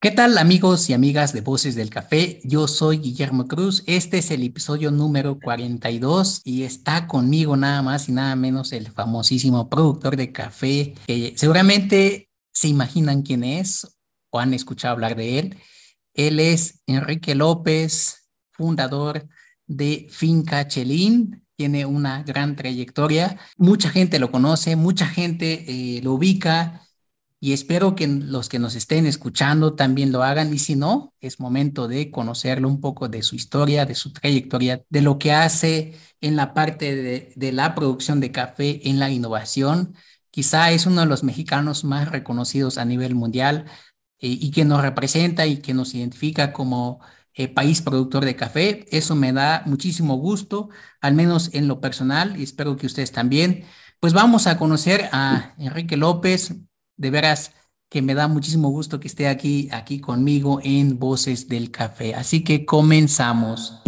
¿Qué tal amigos y amigas de Voces del Café? Yo soy Guillermo Cruz. Este es el episodio número 42 y está conmigo nada más y nada menos el famosísimo productor de café que seguramente se imaginan quién es o han escuchado hablar de él. Él es Enrique López, fundador de Finca Chelín. Tiene una gran trayectoria. Mucha gente lo conoce, mucha gente eh, lo ubica y espero que los que nos estén escuchando también lo hagan y si no, es momento de conocerlo un poco de su historia, de su trayectoria, de lo que hace en la parte de, la producción de café, en la innovación. Quizá es uno de los mexicanos más reconocidos a nivel mundial eh, y que nos representa y que nos identifica como eh, país productor de café. Eso me da muchísimo gusto, al menos en lo personal, y espero que ustedes también. Pues vamos a conocer a Enrique López, de veras que me da muchísimo gusto que esté aquí, aquí conmigo en Voces del Café. Así que comenzamos.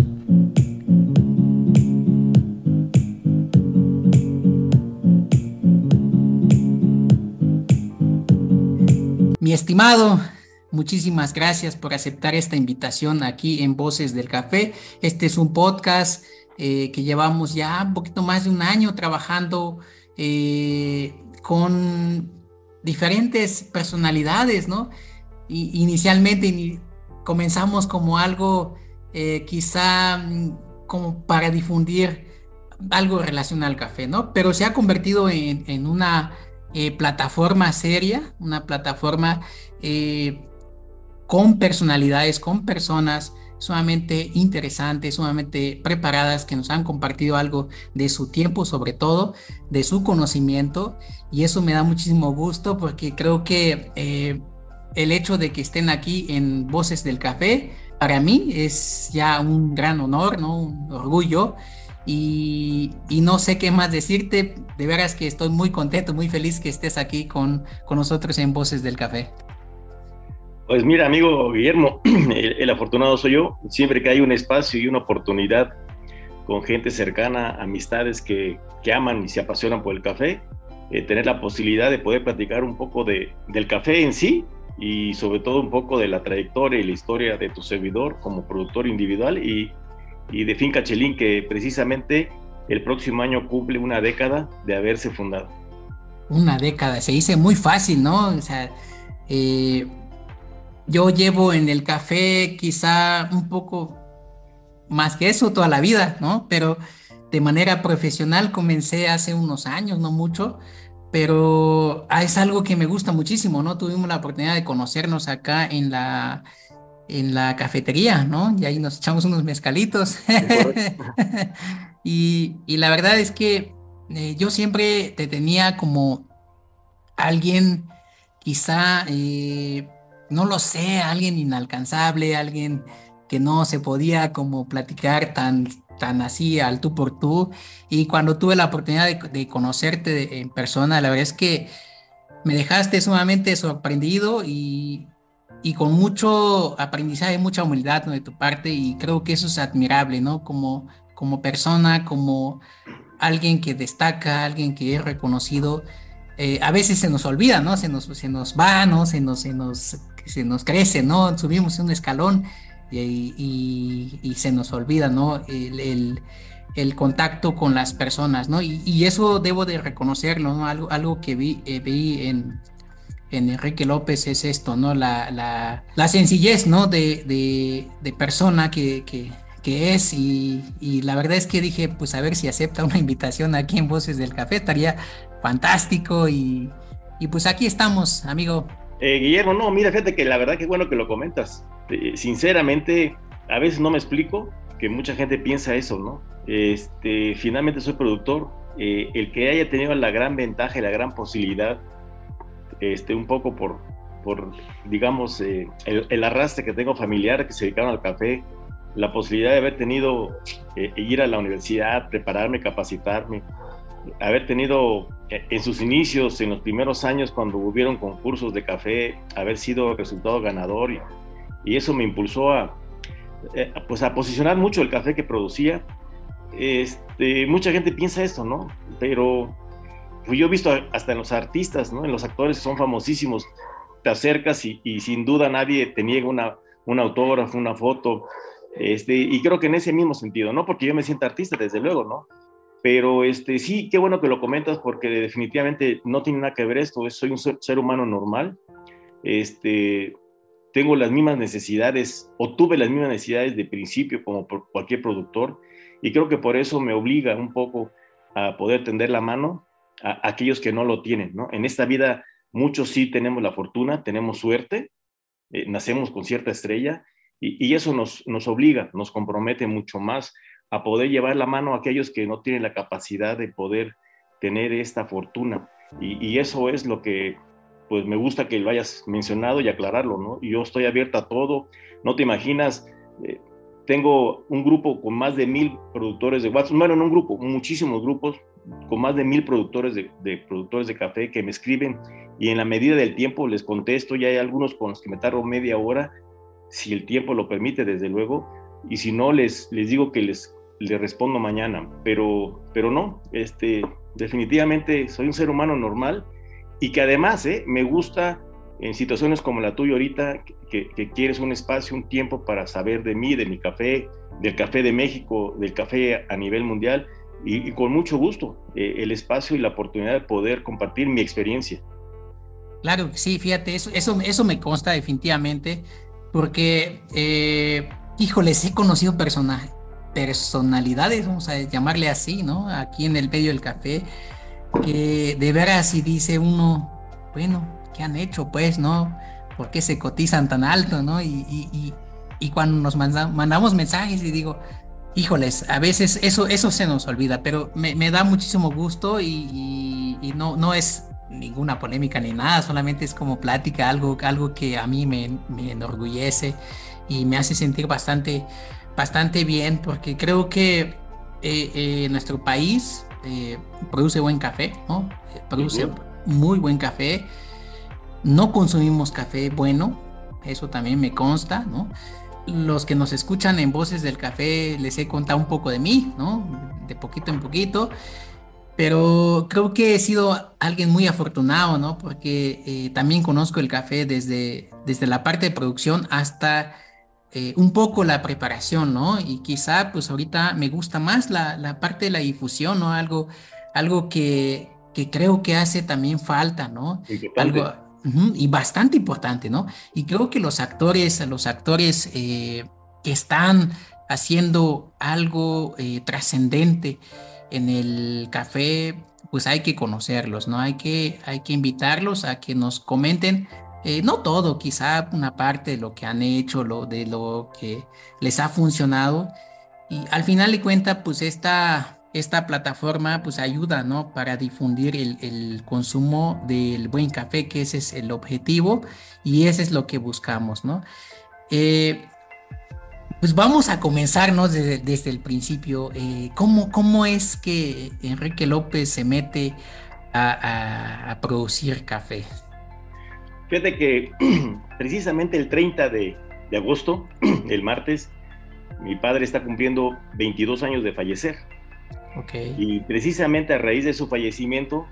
Mi estimado, muchísimas gracias por aceptar esta invitación aquí en Voces del Café. Este es un podcast eh, que llevamos ya un poquito más de un año trabajando eh, con diferentes personalidades, ¿no? Y, inicialmente comenzamos como algo eh, quizá mm, como para difundir algo relacionado al café, ¿no? Pero se ha convertido en, una eh, plataforma seria, una plataforma eh, con personalidades, con personas sumamente interesantes, sumamente preparadas, que nos han compartido algo de su tiempo, sobre todo de su conocimiento, y eso me da muchísimo gusto porque creo que eh, el hecho de que estén aquí en Voces del Café, para mí es ya un gran honor, ¿no? un orgullo. Y, no sé qué más decirte, de veras que estoy muy contento, muy feliz que estés aquí con, con nosotros en Voces del Café. Pues mira, amigo Guillermo, el, afortunado soy yo. Siempre que hay un espacio y una oportunidad con gente cercana, amistades que, que aman y se apasionan por el café, eh, tener la posibilidad de poder platicar un poco de, del café en sí y sobre todo un poco de la trayectoria y la historia de tu servidor como productor individual y, y de Finca Chelín, que precisamente el próximo año cumple una década de haberse fundado. Una década, se dice muy fácil, ¿no? O sea, eh, yo llevo en el café quizá un poco más que eso toda la vida, ¿no? Pero de manera profesional comencé hace unos años, no mucho, pero ah, es algo que me gusta muchísimo, ¿no? Tuvimos la oportunidad de conocernos acá en la, en la cafetería, ¿no? Y ahí nos echamos unos mezcalitos. y, la verdad es que eh, yo siempre te tenía como alguien quizá... Eh, no lo sé, alguien inalcanzable, alguien que no se podía como platicar tan, tan así al tú por tú. Y cuando tuve la oportunidad de, conocerte en persona, la verdad es que me dejaste sumamente sorprendido y, y con mucho aprendizaje, mucha humildad de tu parte y creo que eso es admirable, ¿no? Como, como persona, como alguien que destaca, alguien que es reconocido. Eh, a veces se nos olvida, ¿no? Se nos, se nos va, ¿no? Nos, se nos se nos crece, ¿no? Subimos un escalón y, se nos olvida, ¿no? El, contacto con las personas, ¿no? Y, eso debo de reconocerlo, ¿no? Algo, que vi, eh, en, Enrique López es esto, ¿no? La, sencillez, ¿no? De, persona que, es y, la verdad es que dije, pues a ver si acepta una invitación aquí en Voces del Café, estaría fantástico y pues aquí estamos, amigo. Eh, Guillermo, no, mira, fíjate que la verdad que bueno que lo comentas. Eh, sinceramente, a veces no me explico que mucha gente piensa eso, ¿no? Este, finalmente soy productor. Eh, el que haya tenido la gran ventaja y la gran posibilidad, este, un poco por, por digamos, el, arrastre que tengo familiar que se dedicaron al café, la posibilidad de haber tenido, ir a la universidad, prepararme, capacitarme, haber tenido en sus inicios, en los primeros años, cuando hubieron concursos de café, haber sido resultado ganador y, y eso me impulsó a, eh, pues a posicionar mucho el café que producía. Este, mucha gente piensa esto, ¿no? Pero pues yo he visto hasta en los artistas, ¿no? En los actores son famosísimos te acercas y, sin duda nadie te niega una, un autógrafo, una foto, este, y creo que en ese mismo sentido, no porque yo me sienta artista, desde luego, ¿no? Pero este, sí, qué bueno que lo comentas porque definitivamente no tiene nada que ver esto, soy un ser humano normal, este, tengo las mismas necesidades o tuve las mismas necesidades de principio como cualquier productor y creo que por eso me obliga un poco a poder tender la mano a, aquellos que no lo tienen, ¿no? En esta vida muchos sí tenemos la fortuna, tenemos suerte, eh, nacemos con cierta estrella y, eso nos, nos obliga, nos compromete mucho más a poder llevar la mano a aquellos que no tienen la capacidad de poder tener esta fortuna. Y, eso es lo que pues me gusta que lo hayas mencionado y aclararlo, ¿no? Yo estoy abierta a todo, no te imaginas, eh, tengo un grupo con más de mil productores de WhatsApp, bueno, no un grupo, muchísimos grupos con más de mil productores de, de, productores de café que me escriben y en la medida del tiempo les contesto, ya hay algunos con los que me tardo media hora, si el tiempo lo permite, desde luego, y si no, les, les digo que les, les respondo mañana, pero, pero no, este, definitivamente soy un ser humano normal y que además ¿eh? me gusta en situaciones como la tuya ahorita, que, quieres un espacio, un tiempo para saber de mí, de mi café, del café de México, del café a nivel mundial, y, con mucho gusto eh, el espacio y la oportunidad de poder compartir mi experiencia. Claro, sí, fíjate, eso, eso, eso me consta definitivamente, porque, eh, híjoles, he conocido personajes, personalidades, vamos a llamarle así, ¿no? Aquí en el medio del café, que de veras si dice uno, bueno, ¿qué han hecho pues, no? ¿Por qué se cotizan tan alto, no? Y, cuando nos mandamos mensajes y digo, híjoles, a veces eso, eso se nos olvida, pero me, da muchísimo gusto y, no, no es ninguna polémica ni nada, solamente es como plática, algo, algo que a mí me, enorgullece y me hace sentir bastante, bastante bien, porque creo que eh, eh, nuestro país eh, produce buen café, ¿no? Produce muy buen café. No consumimos café bueno, eso también me consta, ¿no? Los que nos escuchan en Voces del Café les he contado un poco de mí, ¿no? De poquito en poquito. Pero creo que he sido alguien muy afortunado, ¿no? Porque eh, también conozco el café desde, desde la parte de producción hasta eh, un poco la preparación, ¿no? Y quizá pues ahorita me gusta más la, la parte de la difusión, ¿no? Algo, algo que, que, creo que hace también falta, ¿no? Algo, y bastante importante, ¿no? Y creo que los actores, los actores eh, que están haciendo algo eh, trascendente en el café, pues hay que conocerlos, ¿no? Hay que, hay que invitarlos a que nos comenten eh, no todo, quizá una parte de lo que han hecho, lo, de lo que les ha funcionado. Y al final de cuentas, pues esta, esta plataforma pues ayuda, ¿no? Para difundir el, consumo del buen café, que ese es el objetivo y ese es lo que buscamos, ¿no? Eh, pues vamos a comenzar, ¿no? Desde, el principio. Eh, ¿cómo, es que Enrique López se mete a producir café? Fíjate que precisamente el 30 de, agosto, el martes, mi padre está cumpliendo 22 años de fallecer. Okay. Y precisamente a raíz de su fallecimiento,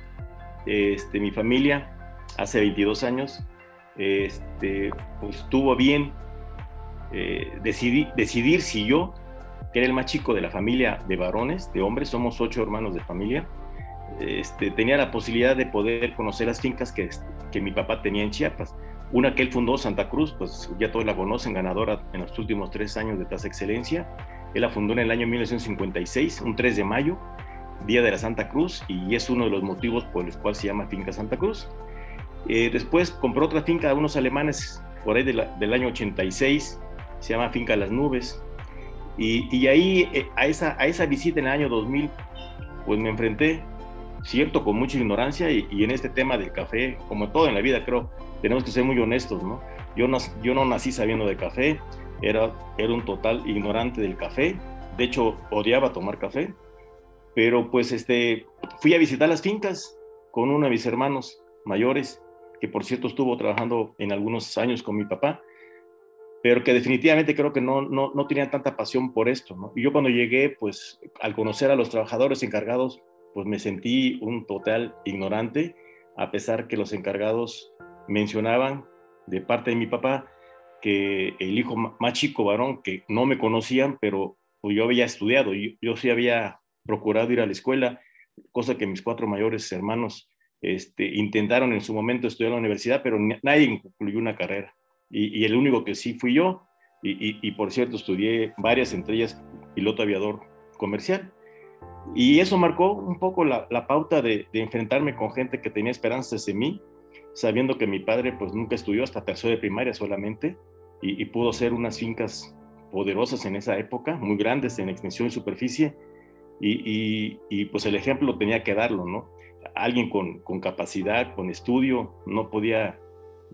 este, mi familia, hace 22 años, este, pues tuvo bien eh, decidir, decidir si yo, que era el más chico de la familia de varones, de hombres, somos ocho hermanos de familia, este, tenía la posibilidad de poder conocer las fincas que, que mi papá tenía en Chiapas. Una que él fundó, Santa Cruz, pues ya todos la conocen, ganadora en los últimos tres años de Tasa Excelencia. Él la fundó en el año 1956, un 3 de mayo, Día de la Santa Cruz, y es uno de los motivos por los cuales se llama Finca Santa Cruz. Eh, después compró otra finca de unos alemanes por ahí del año 86, se llama Finca Las Nubes. Y, y ahí, eh, a, esa, a esa visita en el año 2000, pues me enfrenté cierto, con mucha ignorancia y, en este tema del café, como todo en la vida, creo, tenemos que ser muy honestos, ¿no? Yo no, yo no nací sabiendo de café, era, era un total ignorante del café, de hecho odiaba tomar café, pero pues este, fui a visitar las fincas con uno de mis hermanos mayores, que por cierto estuvo trabajando en algunos años con mi papá, pero que definitivamente creo que no, no, no tenían tanta pasión por esto. ¿no? Y yo cuando llegué, pues al conocer a los trabajadores encargados, pues me sentí un total ignorante, a pesar que los encargados mencionaban de parte de mi papá que el hijo más chico varón, que no me conocían, pero pues, yo había estudiado, yo, yo sí había procurado ir a la escuela, cosa que mis cuatro mayores hermanos este, intentaron en su momento estudiar en la universidad, pero nadie concluyó una carrera. Y, el único que sí fui yo, y, por cierto estudié varias, entre ellas piloto aviador comercial. Y eso marcó un poco la, pauta de, enfrentarme con gente que tenía esperanzas en mí, sabiendo que mi padre pues nunca estudió hasta tercero de primaria solamente, y, pudo ser unas fincas poderosas en esa época, muy grandes en extensión y superficie, y, pues el ejemplo tenía que darlo, ¿no? Alguien con, con capacidad, con estudio, no podía,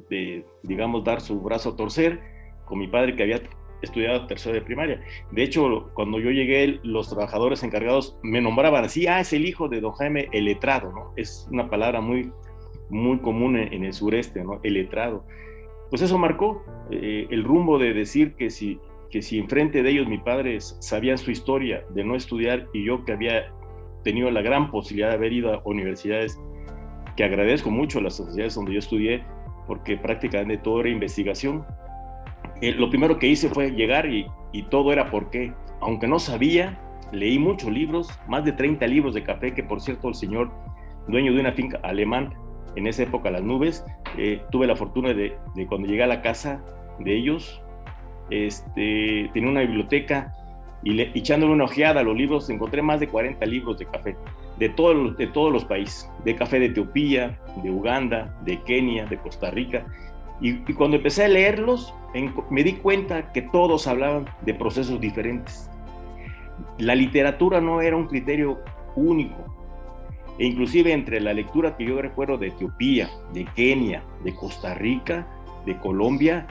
de, digamos, dar su brazo a torcer, con mi padre que había estudiado tercero de primaria. De hecho, cuando yo llegué, los trabajadores encargados me nombraban así, ah, es el hijo de don Jaime, el letrado, ¿no? Es una palabra muy, muy común en, el sureste, ¿no? El letrado. Pues eso marcó eh, el rumbo de decir que si que si enfrente de ellos mi padre sabían su historia de no estudiar y yo que había tenido la gran posibilidad de haber ido a universidades, que agradezco mucho a las sociedades donde yo estudié, porque prácticamente todo era investigación. Lo primero que hice fue llegar y, todo era porque, aunque no sabía, leí muchos libros, más de 30 libros de café, que por cierto el señor dueño de una finca alemán, en esa época Las Nubes, eh, tuve la fortuna de, cuando llegué a la casa de ellos, este, tenía una biblioteca y le, echándole una ojeada a los libros encontré más de 40 libros de café de todos los países, de café de Etiopía, de Uganda, de Kenia, de Costa Rica. Y, cuando empecé a leerlos, me di cuenta que todos hablaban de procesos diferentes. La literatura no era un criterio único. E inclusive entre la lectura que yo recuerdo de Etiopía, de Kenia, de Costa Rica, de Colombia,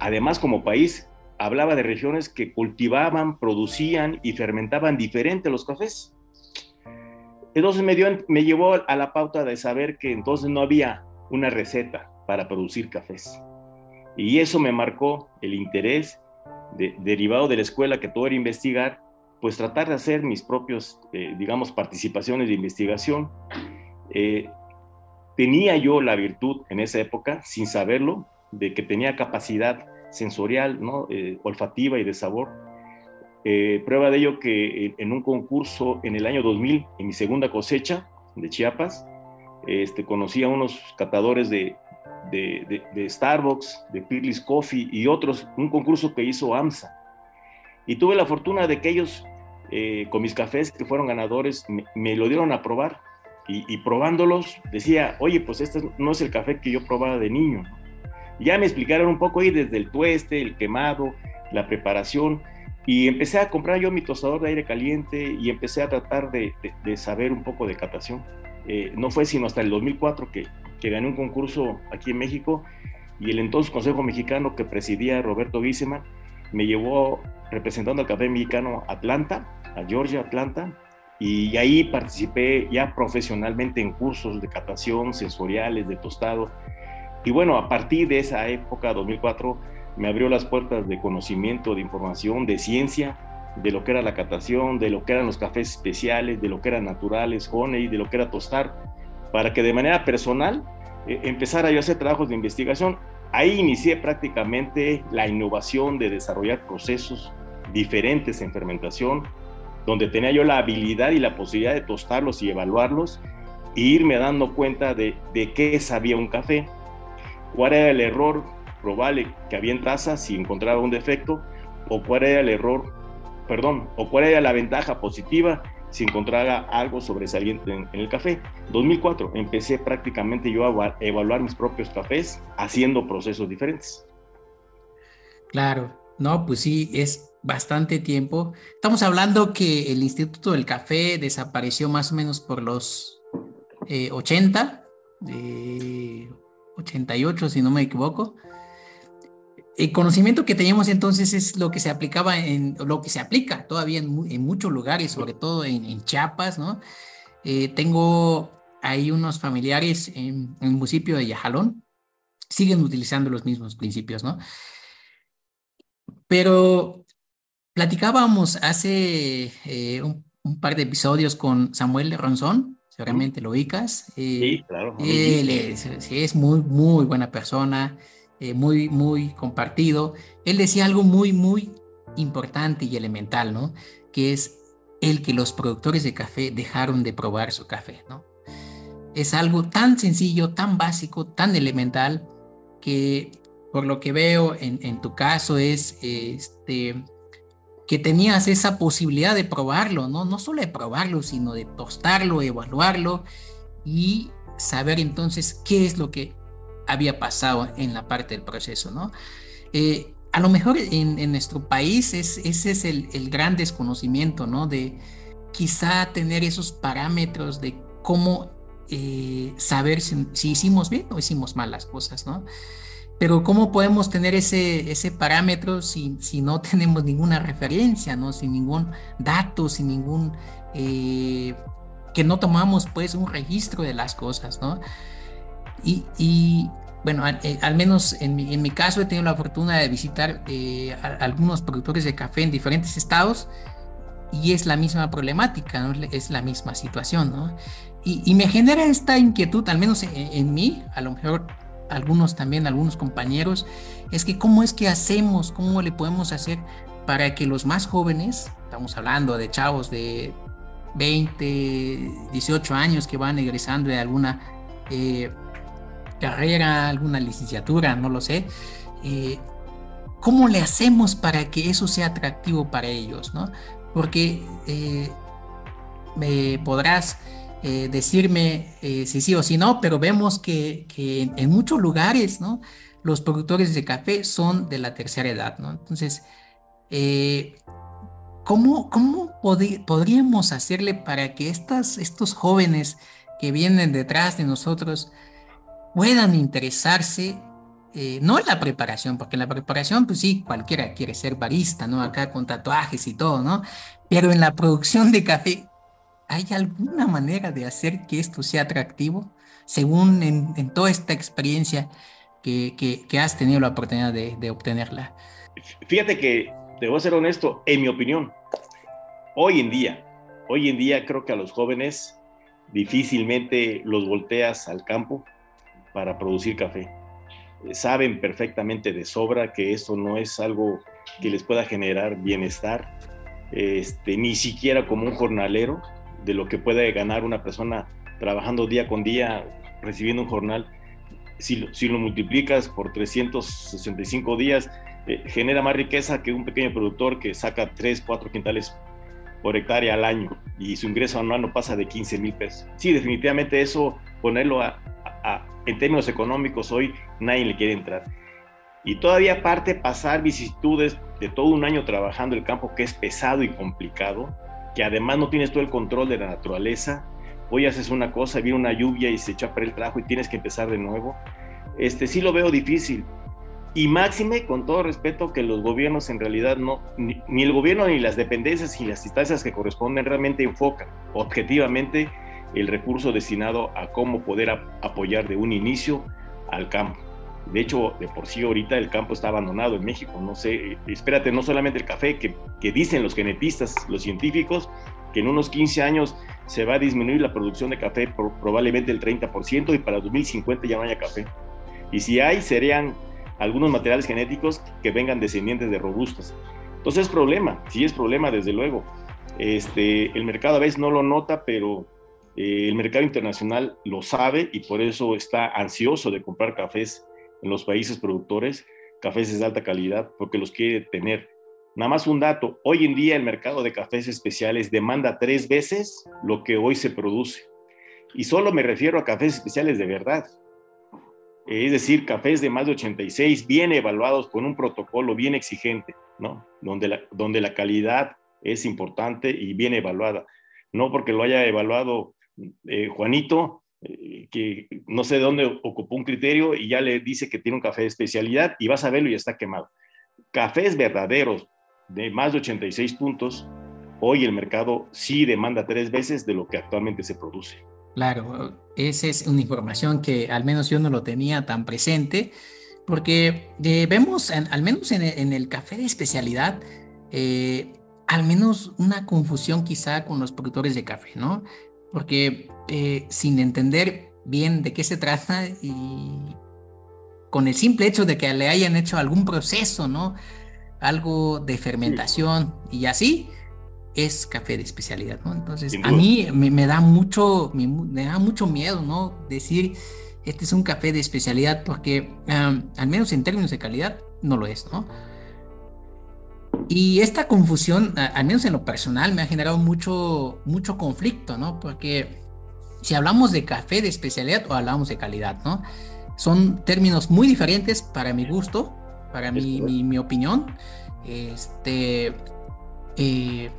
además como país hablaba de regiones que cultivaban, producían y fermentaban diferente los cafés. Entonces me llevó a la pauta de saber que entonces no había una receta para producir cafés. Y eso me marcó el interés derivado de la escuela que todo era investigar, pues tratar de hacer mis propios, eh, digamos, participaciones de investigación. Eh, tenía yo la virtud en esa época, sin saberlo, de que tenía capacidad sensorial, ¿no? Eh, olfativa y de sabor. Eh, prueba de ello que en un concurso en el año 2000, en mi segunda cosecha de Chiapas, este, conocí a unos catadores de, de, Starbucks, de Peerless Coffee y otros, un concurso que hizo AMSA. Y tuve la fortuna de que ellos, eh, con mis cafés que fueron ganadores, me, lo dieron a probar. Y, probándolos, decía, oye, pues este no es el café que yo probaba de niño. Ya me explicaron un poco ahí desde el tueste, el quemado, la preparación, y empecé a comprar yo mi tostador de aire caliente y empecé a tratar de, saber un poco de catación. Eh, no fue sino hasta el 2004 que, que gané un concurso aquí en México y el entonces Consejo Mexicano que presidía Roberto Gisseman me llevó representando al café mexicano a Atlanta, a Georgia, Atlanta, y ahí participé ya profesionalmente en cursos de catación sensoriales, de tostado, y bueno, a partir de esa época, 2004, me abrió las puertas de conocimiento, de información, de ciencia, de lo que era la catación, de lo que eran los cafés especiales, de lo que eran naturales, honey, de lo que era tostar, para que de manera personal eh, empezara yo a hacer trabajos de investigación. Ahí inicié prácticamente la innovación de desarrollar procesos diferentes en fermentación, donde tenía yo la habilidad y la posibilidad de tostarlos y evaluarlos e irme dando cuenta de, de qué sabía un café cuál era el error probable que había en taza si encontraba un defecto, o cuál era el error, perdón, o cuál era la ventaja positiva si encontraba algo sobresaliente en, el café. 2004 empecé prácticamente yo a evaluar mis propios cafés haciendo procesos diferentes. Claro, no, pues sí, es bastante tiempo. Estamos hablando que el Instituto del Café desapareció más o menos por los 80, eh, 88, si no me equivoco. El conocimiento que teníamos entonces es lo que se aplicaba en, lo que se aplica todavía en, muchos lugares, sobre todo en, Chiapas, ¿no? Eh, tengo ahí unos familiares en, el municipio de Yajalón, siguen utilizando los mismos principios, ¿no? Pero platicábamos hace eh, un, un, par de episodios con Samuel Ronzón, seguramente lo ubicas. Eh, sí, claro. Él es, es muy, muy buena persona. Eh, muy, muy compartido, él decía algo muy, muy importante y elemental, ¿no? Que es el que los productores de café dejaron de probar su café, ¿no? Es algo tan sencillo, tan básico, tan elemental, que por lo que veo en, en tu caso es este, que tenías esa posibilidad de probarlo, ¿no? No solo de probarlo, sino de tostarlo, evaluarlo y saber entonces qué es lo que había pasado en la parte del proceso, ¿no? Eh, a lo mejor en, nuestro país es, ese es el, gran desconocimiento, ¿no? De quizá tener esos parámetros de cómo eh, saber si, hicimos bien o hicimos mal las cosas, ¿no? Pero ¿cómo podemos tener ese, ese parámetro si, si no tenemos ninguna referencia, ¿no? Sin ningún dato, sin ningún... Eh, que no tomamos pues un registro de las cosas, ¿no? Y, bueno, eh, al, menos en mi, caso he tenido la fortuna de visitar eh, algunos productores de café en diferentes estados y es la misma problemática, es la misma situación, ¿no? Y, me genera esta inquietud, al menos en, mí, a lo mejor algunos también, algunos compañeros, es que cómo es que hacemos, cómo le podemos hacer para que los más jóvenes, estamos hablando de chavos de 20, 18 años que van egresando de alguna eh, carrera, alguna licenciatura, no lo sé. Eh, ¿Cómo le hacemos para que eso sea atractivo para ellos? ¿no? Porque eh, me podrás eh, decirme si sí o si no, pero vemos que, que en, muchos lugares ¿no? los productores de café son de la tercera edad. ¿no? Entonces, ¿cómo, cómo podríamos hacerle para que estas, estos jóvenes que vienen detrás de nosotros puedan interesarse, eh, no en la preparación, porque en la preparación, pues sí, cualquiera quiere ser barista, ¿no? Acá con tatuajes y todo, ¿no? Pero en la producción de café, ¿hay alguna manera de hacer que esto sea atractivo? Según en, toda esta experiencia que, que, has tenido la oportunidad de, de obtenerla. Fíjate que, debo ser honesto, en mi opinión, hoy en día, hoy en día creo que a los jóvenes difícilmente los volteas al campo para producir café. Eh, saben perfectamente de sobra que eso no es algo que les pueda generar bienestar, este, ni siquiera como un jornalero, de lo que puede ganar una persona trabajando día con día, recibiendo un jornal. Si si lo multiplicas por 365 días, eh, genera más riqueza que un pequeño productor que saca 3, 4 quintales por hectárea al año y su ingreso anual no pasa de 15 mil pesos. Sí, definitivamente eso, ponerlo a, en términos económicos hoy nadie le quiere entrar. Y todavía aparte pasar vicisitudes de todo un año trabajando el campo que es pesado y complicado, que además no tienes todo el control de la naturaleza, hoy haces una cosa, viene una lluvia y se echa a perder el trabajo y tienes que empezar de nuevo. Este sí lo veo difícil. Y máxime, con todo respeto, que los gobiernos en realidad no, ni, ni el gobierno ni las dependencias y las instancias que corresponden realmente enfocan objetivamente el recurso destinado a cómo poder apoyar de un inicio al campo. De hecho, de por sí ahorita el campo está abandonado en México. No sé, espérate, no solamente el café, que, que dicen los genetistas, los científicos, que en unos 15 años se va a disminuir la producción de café por probablemente el 30% y para 2050 ya no haya café. Y si hay, serían algunos materiales genéticos que vengan descendientes de robustos. Entonces es problema, sí es problema desde luego. Este, el mercado a veces no lo nota, pero eh, el mercado internacional lo sabe y por eso está ansioso de comprar cafés en los países productores, cafés de alta calidad, porque los quiere tener. Nada más un dato, hoy en día el mercado de cafés especiales demanda tres veces lo que hoy se produce. Y solo me refiero a cafés especiales de verdad. Es decir, cafés de más de 86, bien evaluados con un protocolo bien exigente, ¿no? Donde la, donde la calidad es importante y bien evaluada. No porque lo haya evaluado eh, Juanito, eh, que no sé de dónde ocupó un criterio y ya le dice que tiene un café de especialidad y vas a verlo y está quemado. Cafés verdaderos de más de 86 puntos, hoy el mercado sí demanda tres veces de lo que actualmente se produce. Claro, esa es una información que al menos yo no lo tenía tan presente, porque eh, vemos, al menos en, el café de especialidad, al menos una confusión quizá con los productores de café, ¿no? Porque eh, sin entender bien de qué se trata y con el simple hecho de que le hayan hecho algún proceso, ¿no? Algo de fermentación y así, es café de especialidad, ¿no? Entonces, a mí me, da mucho, me, da mucho miedo, ¿no? Decir, este es un café de especialidad, porque al menos en términos de calidad, no lo es, ¿no? Y esta confusión, al menos en lo personal, me ha generado mucho, mucho conflicto, ¿no? Porque si hablamos de café de especialidad o hablamos de calidad, ¿no? Son términos muy diferentes para mi gusto, para mi, mi, opinión. Este, eh,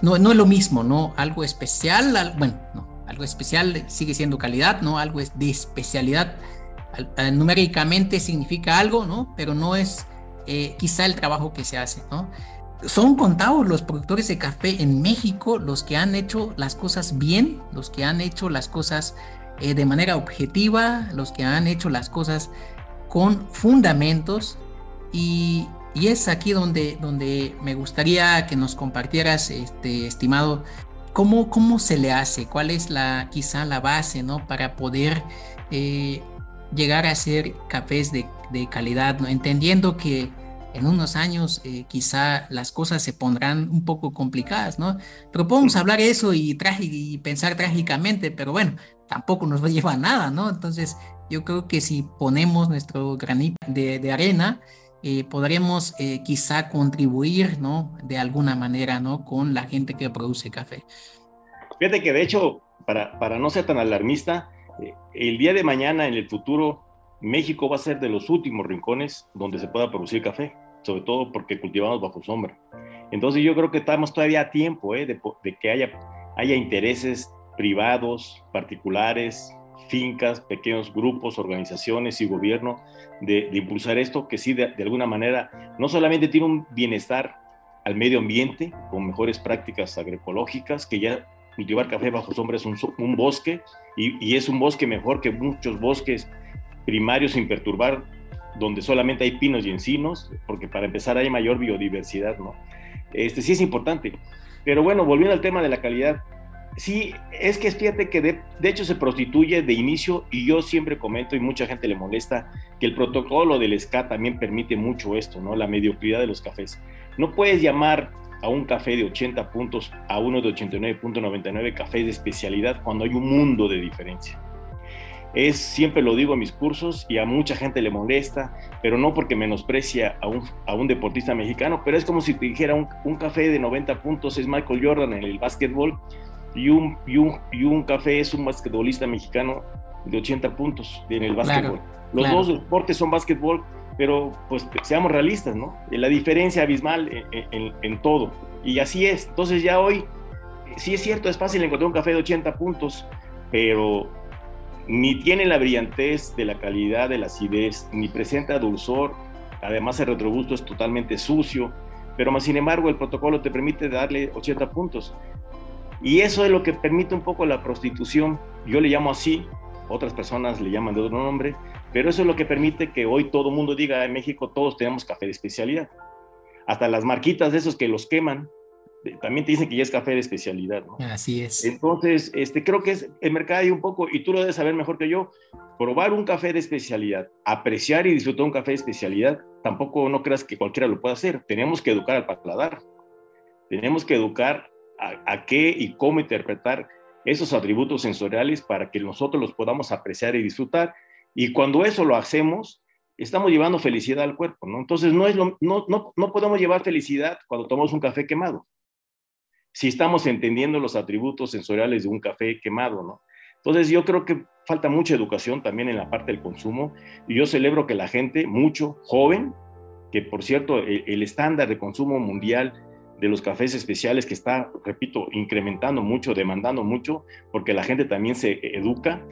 no, no es lo mismo, ¿no? Algo especial, bueno, no, algo especial sigue siendo calidad, ¿no? Algo es de especialidad. numéricamente significa algo, ¿no? Pero no es eh, quizá el trabajo que se hace, ¿no? Son contados los productores de café en México los que han hecho las cosas bien, los que han hecho las cosas eh, de manera objetiva, los que han hecho las cosas con fundamentos y, es aquí donde, donde me gustaría que nos compartieras, este, estimado, cómo, cómo se le hace, cuál es la, quizá la base, ¿no? Para poder eh, llegar a hacer cafés de, de calidad, ¿no? Entendiendo que en unos años eh, quizá las cosas se pondrán un poco complicadas, ¿no? Pero podemos hablar eso y, y pensar trágicamente, pero bueno, tampoco nos lleva a nada, ¿no? Entonces, yo creo que si ponemos nuestro granito de, de arena, eh, podremos eh, quizá contribuir, ¿no? De alguna manera, ¿no? Con la gente que produce café. Fíjate que de hecho, para, para no ser tan alarmista, el día de mañana, en el futuro, México va a ser de los últimos rincones donde se pueda producir café, sobre todo porque cultivamos bajo sombra. Entonces yo creo que estamos todavía a tiempo de, de, que haya, intereses privados, particulares, fincas, pequeños grupos, organizaciones y gobierno de, impulsar esto, que sí, de, alguna manera, no solamente tiene un bienestar al medio ambiente, con mejores prácticas agroecológicas, que ya cultivar café bajo sombra es un, bosque, y, es un bosque mejor que muchos bosques primarios sin perturbar, donde solamente hay pinos y encinos, porque para empezar hay mayor biodiversidad, ¿no? Este sí es importante. Pero bueno, volviendo al tema de la calidad, Sí, es que fíjate que de, hecho se prostituye de inicio y yo siempre comento y mucha gente le molesta que el protocolo del SCA también permite mucho esto, ¿no? La mediocridad de los cafés. No puedes llamar a un café de 80 puntos a uno de 89.99 cafés de especialidad cuando hay un mundo de diferencia. Es, siempre lo digo en mis cursos y a mucha gente le molesta, pero no porque menosprecia a un, a un deportista mexicano, pero es como si te dijera un, un café de 90 puntos es Michael Jordan en el básquetbol y un, y un, y un café es un basquetbolista mexicano de 80 puntos en el básquetbol. Los dos deportes son básquetbol, pero pues seamos realistas, ¿no? La diferencia abismal en, en, todo. Y así es. Entonces ya hoy, sí es cierto, es fácil encontrar un café de 80 puntos, pero ni tiene la brillantez de la calidad de la acidez, ni presenta dulzor. Además el retrogusto es totalmente sucio, pero más sin embargo el protocolo te permite darle 80 puntos. Y eso es lo que permite un poco la prostitución. Yo le llamo así, otras personas le llaman de otro nombre, pero eso es lo que permite que hoy todo mundo diga en México todos tenemos café de especialidad. Hasta las marquitas de esos que los queman, también te dicen que ya es café de especialidad. ¿no? Así es. Entonces, este, creo que es el mercado hay un poco, y tú lo debes saber mejor que yo, probar un café de especialidad, apreciar y disfrutar un café de especialidad, tampoco no creas que cualquiera lo pueda hacer. Tenemos que educar al paladar. Tenemos que educar a, qué y cómo interpretar esos atributos sensoriales para que nosotros los podamos apreciar y disfrutar. Y cuando eso lo hacemos, estamos llevando felicidad al cuerpo, ¿no? Entonces no, es lo, no, no, no podemos llevar felicidad cuando tomamos un café quemado, si estamos entendiendo los atributos sensoriales de un café quemado, ¿no? Entonces yo creo que falta mucha educación también en la parte del consumo y yo celebro que la gente, mucho joven, que por cierto el, el estándar de consumo mundial de los cafés especiales que está, repito, incrementando mucho, demandando mucho, porque la gente también se educa,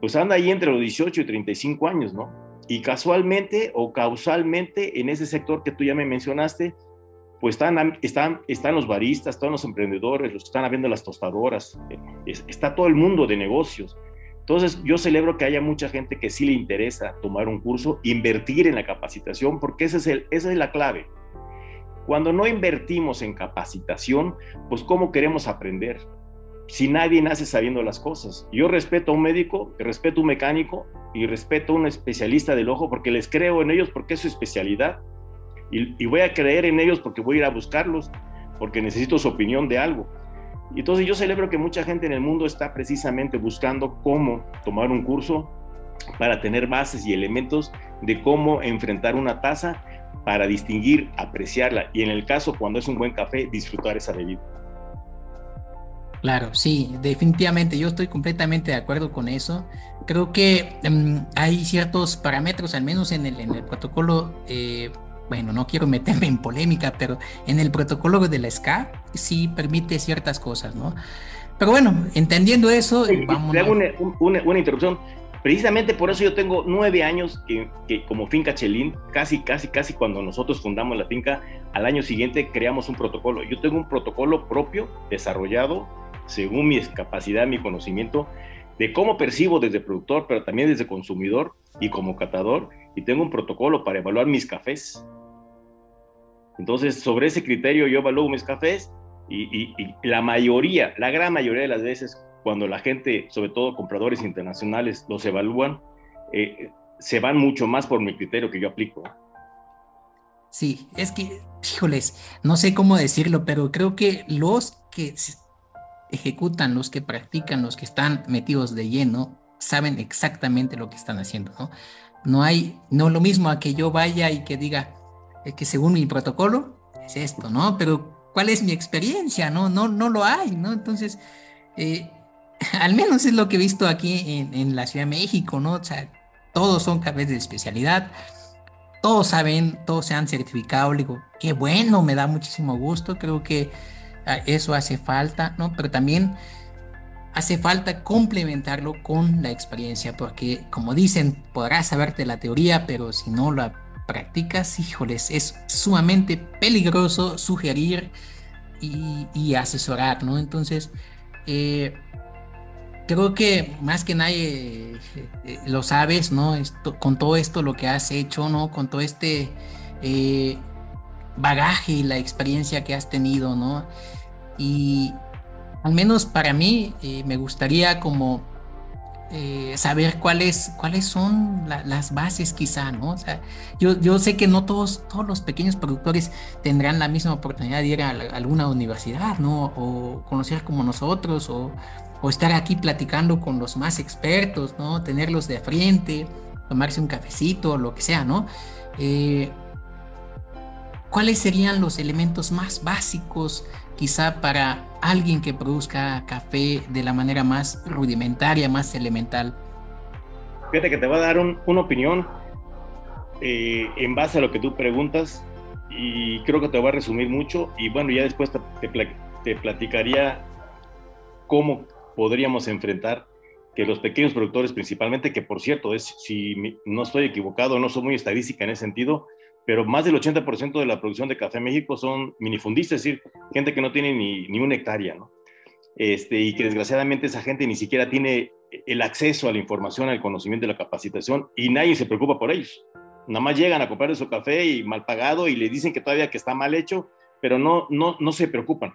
pues anda ahí entre los 18 y 35 años, ¿no? Y casualmente o causalmente en ese sector que tú ya me mencionaste, pues están, están, están los baristas, están los emprendedores, los están abriendo las tostadoras, está todo el mundo de negocios. Entonces, yo celebro que haya mucha gente que sí le interesa tomar un curso, invertir en la capacitación, porque ese es el, esa es la clave. Cuando no invertimos en capacitación, pues ¿cómo queremos aprender? si nadie nace sabiendo las cosas. Yo respeto a un médico, respeto a un mecánico y respeto a un especialista del ojo porque les creo en ellos porque es su especialidad. Y, voy a creer en ellos porque voy a ir a buscarlos, porque necesito su opinión de algo. Y entonces yo celebro que mucha gente en el mundo está precisamente buscando cómo tomar un curso para tener bases y elementos de cómo enfrentar una taza para distinguir, apreciarla y en el caso cuando es un buen café, disfrutar esa bebida. Claro, sí, definitivamente, yo estoy completamente de acuerdo con eso. Creo que em, hay ciertos parámetros, al menos en el, en el protocolo, eh, bueno, no quiero meterme en polémica, pero en el protocolo de la SCA sí permite ciertas cosas, ¿no? Pero bueno, entendiendo eso, vamos. hago una, una, una, interrupción. Precisamente por eso yo tengo nueve años que, que, como finca Chelín, casi, casi, casi cuando nosotros fundamos la finca, al año siguiente creamos un protocolo. Yo tengo un protocolo propio desarrollado según mi capacidad, mi conocimiento, de cómo percibo desde productor, pero también desde consumidor y como catador, y tengo un protocolo para evaluar mis cafés. Entonces, sobre ese criterio yo evalúo mis cafés y, la mayoría, la gran mayoría de las veces, cuando la gente, sobre todo compradores internacionales, los evalúan, eh, se van mucho más por mi criterio que yo aplico. Sí, es que, híjoles, no sé cómo decirlo, pero creo que los que ejecutan, los que practican, los que están metidos de lleno, saben exactamente lo que están haciendo, ¿no? No hay, no lo mismo a que yo vaya y que diga, que según mi protocolo es esto, ¿no? Pero ¿cuál es mi experiencia? No, no, no lo hay, ¿no? Entonces, eh, al menos es lo que he visto aquí en, en, la Ciudad de México, ¿no? O sea, todos son cafés de especialidad, todos saben, todos se han certificado, digo, qué bueno, me da muchísimo gusto, creo que Ah, eso hace falta, ¿no? Pero también hace falta complementarlo con la experiencia, porque como dicen, podrás saberte la teoría, pero si no la practicas, híjoles, es sumamente peligroso sugerir y, asesorar, ¿no? Entonces, eh, creo que más que nadie eh, lo sabes, ¿no? Esto, con todo esto lo que has hecho, ¿no? Con todo este... Eh, bagaje y la experiencia que has tenido, ¿no? Y al menos para mí me gustaría como eh, saber cuáles, cuáles son las bases quizá, ¿no? O sea, yo, yo sé que no todos, todos los pequeños productores tendrán la misma oportunidad de ir a, alguna universidad, ¿no? O conocer como nosotros, o, o, estar aquí platicando con los más expertos, ¿no? Tenerlos de frente, tomarse un cafecito, lo que sea, ¿no? Eh, ¿Cuáles serían los elementos más básicos quizá para alguien que produzca café de la manera más rudimentaria, más elemental? Fíjate que te voy a dar una opinión eh, en base a lo que tú preguntas y creo que te voy a resumir mucho y bueno, ya después te, te platicaría cómo podríamos enfrentar que los pequeños productores principalmente, que por cierto, es, si no estoy equivocado, no soy muy estadística en ese sentido, pero más del 80% de la producción de café en México son minifundistas, es decir, gente que no tiene ni, ni una hectárea, ¿no? Este, y que desgraciadamente esa gente ni siquiera tiene el acceso a la información, al conocimiento, y la capacitación, y nadie se preocupa por ellos. Nada más llegan a comprar su café y mal pagado y le dicen que todavía que está mal hecho, pero no, no, no se preocupan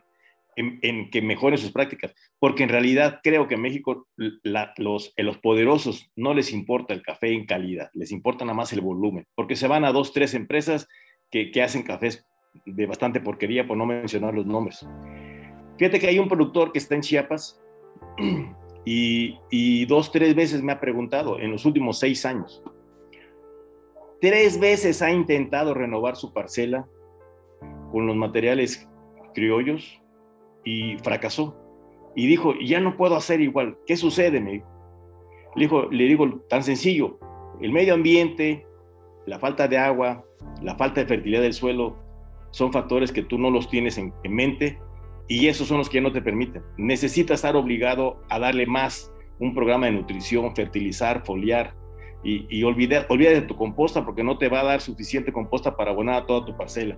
en, que mejoren sus prácticas, porque en realidad creo que en México los, los poderosos no les importa el café en calidad, les importa nada más el volumen, porque se van a dos, tres empresas que, que hacen cafés de bastante porquería, por no mencionar los nombres. Fíjate que hay un productor que está en Chiapas y, y dos, tres veces me ha preguntado en los últimos seis años. Tres veces ha intentado renovar su parcela con los materiales criollos y fracasó. Y dijo, ya no puedo hacer igual. ¿Qué sucede? Me. Le, dijo, le digo, tan sencillo, el medio ambiente, la falta de agua, la falta de fertilidad del suelo, son factores que tú no los tienes en, mente y esos son los que no te permiten. Necesitas estar obligado a darle más un programa de nutrición, fertilizar, foliar y, y olvidar, de tu composta porque no te va a dar suficiente composta para abonar toda tu parcela.